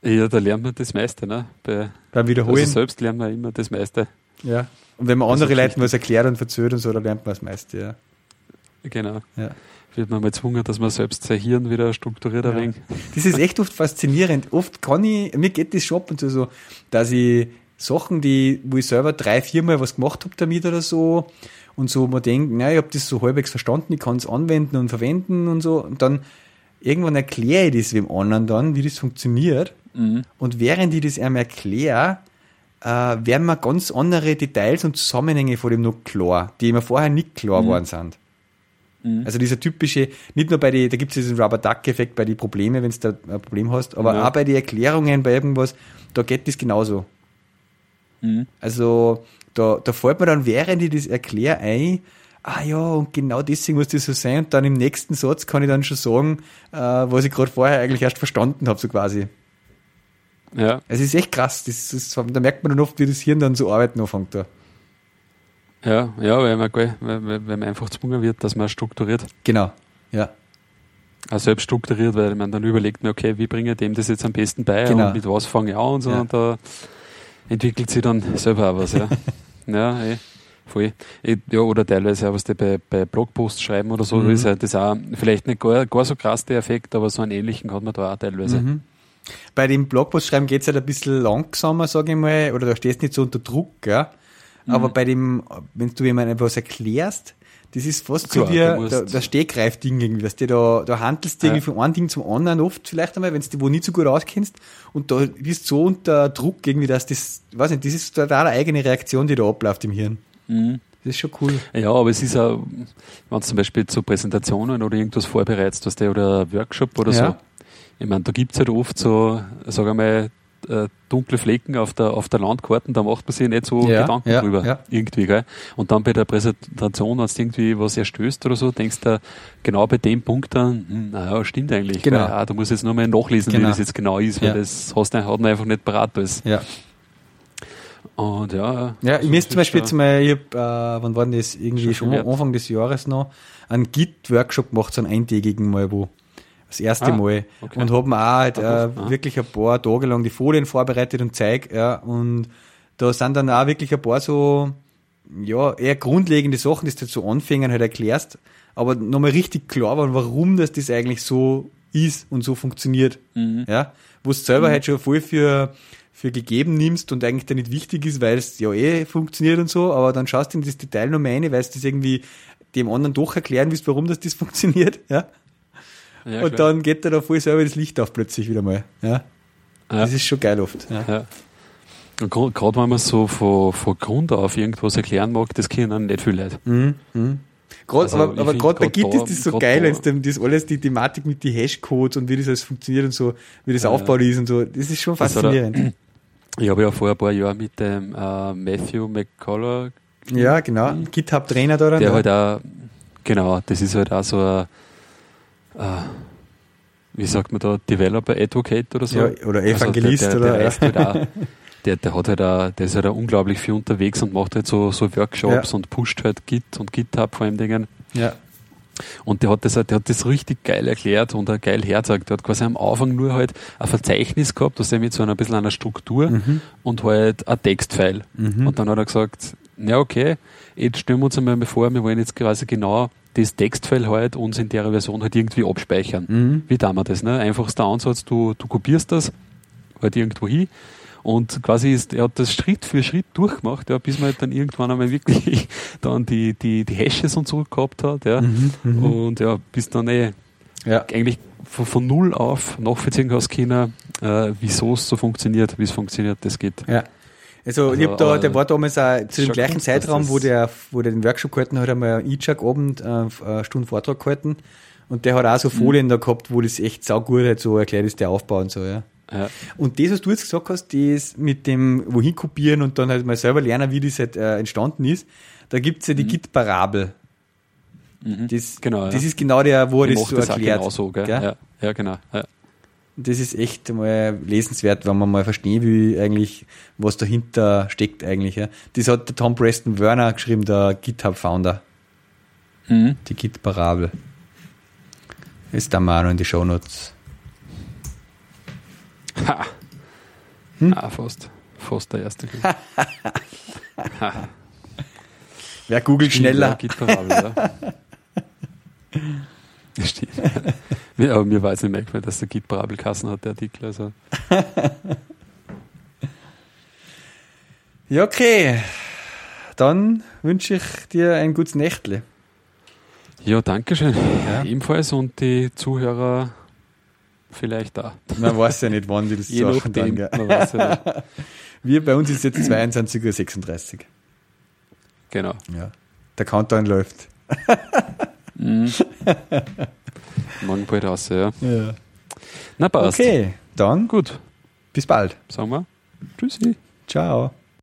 Ja, da lernt man das meiste, ne? Bei, Beim Wiederholen. Also selbst lernt man immer das meiste. Ja. Und wenn man andere also Leuten was erklärt und verzögert und so, dann lernt man das meiste, ja. Genau. Ja. Wird man mal gezwungen, dass man selbst sein Hirn wieder strukturiert ja. ein Das ist echt oft faszinierend. Oft kann ich, mir geht das schon ab und zu so, dass ich Sachen, die, wo ich selber drei, viermal was gemacht habe damit oder so und so man denkt, naja, ich habe das so halbwegs verstanden, ich kann es anwenden und verwenden und so und dann irgendwann erkläre ich das dem anderen dann, wie das funktioniert mhm. und während ich das einem erkläre, äh, werden mir ganz andere Details und Zusammenhänge vor dem noch klar, die mir vorher nicht klar mhm. waren sind. Mhm. Also dieser typische, nicht nur bei die, da gibt es diesen Rubber-Duck-Effekt bei den Problemen, wenn du da ein Problem hast, aber ja. auch bei den Erklärungen, bei irgendwas, da geht das genauso. Mhm. Also da, da fällt mir dann, während ich das erkläre, ein, ah ja, und genau deswegen muss das so sein. Und dann im nächsten Satz kann ich dann schon sagen, äh, was ich gerade vorher eigentlich erst verstanden habe, so quasi. Ja. Es ist echt krass. Das, das, da merkt man dann oft, wie das Hirn dann zu arbeiten anfängt. Da. Ja, ja, weil man, weil, weil man einfach gezwungen wird, dass man strukturiert. Genau, ja. Also selbst strukturiert, weil man dann überlegt mir, okay, wie bringe ich dem das jetzt am besten bei genau. und mit was fange ich an und so. Ja. Und da entwickelt sich dann selber auch was, ja. [LAUGHS] ja, eh, voll. Ja, oder teilweise auch, was die bei, bei Blogposts schreiben oder so, mhm. ist halt das auch vielleicht nicht gar, gar so krass der Effekt, aber so einen ähnlichen hat man da auch teilweise. Mhm. Bei dem Blogpost schreiben geht es halt ein bisschen langsamer, sage ich mal, oder da stehst nicht so unter Druck, ja. Aber mhm. bei dem, wenn du jemandem etwas erklärst, das ist fast Klar, so wie der, der Stegreifding irgendwie, weißt du, da, da handelst du ja. irgendwie von einem Ding zum anderen oft vielleicht einmal, wenn du wo nicht so gut auskennst und da bist so unter Druck irgendwie, dass das, weiß nicht, das ist total eine eigene Reaktion, die da abläuft im Hirn. Mhm. Das ist schon cool. Ja, aber es ist auch, wenn du zum Beispiel zu Präsentationen oder irgendwas vorbereitest, was der oder Workshop oder ja. so. Ich meine, da gibt es halt oft so, sag einmal, äh, dunkle Flecken auf der, auf der Landkarte, da macht man sich nicht so ja, Gedanken ja, drüber. Ja. Irgendwie, gell? Und dann bei der Präsentation, wenn du irgendwie was erstößt oder so, denkst du genau bei dem Punkt dann, hm, naja, stimmt eigentlich. Genau. Weil, ah, du musst jetzt nur mal nachlesen, genau. wie das jetzt genau ist, weil das hast du, hat man einfach nicht parat alles. Ja. Und ja. Ja, ich müsste zum Beispiel jetzt mal, ich hab, äh, wann war denn das? Irgendwie schon, schon Anfang des Jahres noch, einen Git-Workshop gemacht, so einen eintägigen Mal, wo das erste ah, Mal. Okay. Und haben auch halt, äh, wirklich ein paar Tage lang die Folien vorbereitet und zeigt, ja, und da sind dann auch wirklich ein paar so, ja, eher grundlegende Sachen, die du zu Anfängern halt erklärst, aber nochmal richtig klar war, warum das das eigentlich so ist und so funktioniert. Mhm. Ja, wo du selber mhm. halt schon voll für, für gegeben nimmst und eigentlich dann nicht wichtig ist, weil es ja eh funktioniert und so, aber dann schaust du in das Detail nochmal rein, weil du das irgendwie dem anderen doch erklären willst, warum das, das funktioniert, [LAUGHS] ja. Ja, und klar. dann geht er da voll selber das Licht auf plötzlich wieder mal. Ja? ja. Das ist schon geil oft. Ja. ja. Gerade wenn man so von, von Grund auf irgendwas erklären mag, das können dann nicht viele Leute. Mhm. Mhm. Grad, also aber aber gerade bei Git ist das so geil, wenn du das alles, die Thematik mit den Hashcodes und wie das alles funktioniert und so, wie das ja, aufgebaut ist und so, das ist schon faszinierend. Also [CLEARS THROAT] da, ich habe ja vor ein paar Jahren mit dem äh, Matthew McCullough ja, genau, GitHub-Trainer da. Der ja. halt auch, genau, das ist halt auch so ein äh, wie sagt man da, Developer Advocate oder so. Ja, oder also Evangelist also der, der, der oder? Halt auch, der, der hat halt auch, der ist halt auch unglaublich viel unterwegs und macht halt so, so Workshops ja. und pusht halt Git und GitHub vor allem Dingen. Ja. Und der hat das, der hat das richtig geil erklärt und auch geil herzagt. Der hat quasi am Anfang nur halt ein Verzeichnis gehabt, das er mit so einer bisschen einer Struktur mhm. und halt ein Textfile. Mhm. Und dann hat er gesagt, na okay, jetzt stellen wir uns einmal vor, wir wollen jetzt quasi genau das Textfile halt uns in der Version halt irgendwie abspeichern. Mhm. Wie tun wir das? Ne? Einfachster Ansatz, du, du kopierst das halt irgendwo hin Und quasi ist, er hat das Schritt für Schritt durchgemacht, ja, bis man halt dann irgendwann einmal wirklich [LAUGHS] dann die, die, die Hashes und so gehabt hat, ja. Mhm, mhm. und ja, bis dann eh ja. eigentlich von, von null auf nachvollziehen kannst können, äh, wieso es so funktioniert, wie es funktioniert, das geht. Ja. Also, also ich hab da, der war damals auch zu dem gleichen Zeitraum, wo der, wo der den Workshop gehalten hat, einmal einen E-Check-Abend, äh, eine Stunde Vortrag gehalten. Und der hat auch so. Folien mhm. da gehabt, wo das echt saugut halt so erklärt ist, der Aufbau und so, ja. ja. Und das, was du jetzt gesagt hast, das mit dem wohin kopieren und dann halt mal selber lernen, wie das halt äh, entstanden ist, da gibt's ja die mhm. Git-Parabel. Mhm. Das, genau, ja. das ist genau der, wo er das so erklärt. Genau so, gell? Ja, ja, genau. Ja. Das ist echt mal lesenswert, wenn man mal verstehen will, eigentlich, was dahinter steckt eigentlich. Ja. Das hat der Tom Preston Werner geschrieben, der GitHub-Founder. Mhm. Die Git-Parabel. Ist da mal noch in die Shownotes. Ha. Hm? Ah, fast. Fast der erste. [LAUGHS] Wer googelt schneller? Git-Parabel, ja. [LAUGHS] Ja, [LAUGHS] aber mir war es nicht merkwürdig, dass der Git Parabelkassen hat, der Artikel. Also. [LAUGHS] ja, okay. Dann wünsche ich dir ein gutes Nächtle. Ja, danke schön. Ja. Ebenfalls und die Zuhörer vielleicht da. Man weiß ja nicht, wann die das [LAUGHS] Je Sachen dann. Gell? Man weiß ja nicht. Wir, bei uns ist jetzt 22.36 Uhr. Genau. Ja. Der Countdown läuft. Mhm. [LAUGHS] Morgen bald raus, ja. ja. Na passt. Okay, dann gut. Bis bald. Sagen wir Tschüssi. Ciao.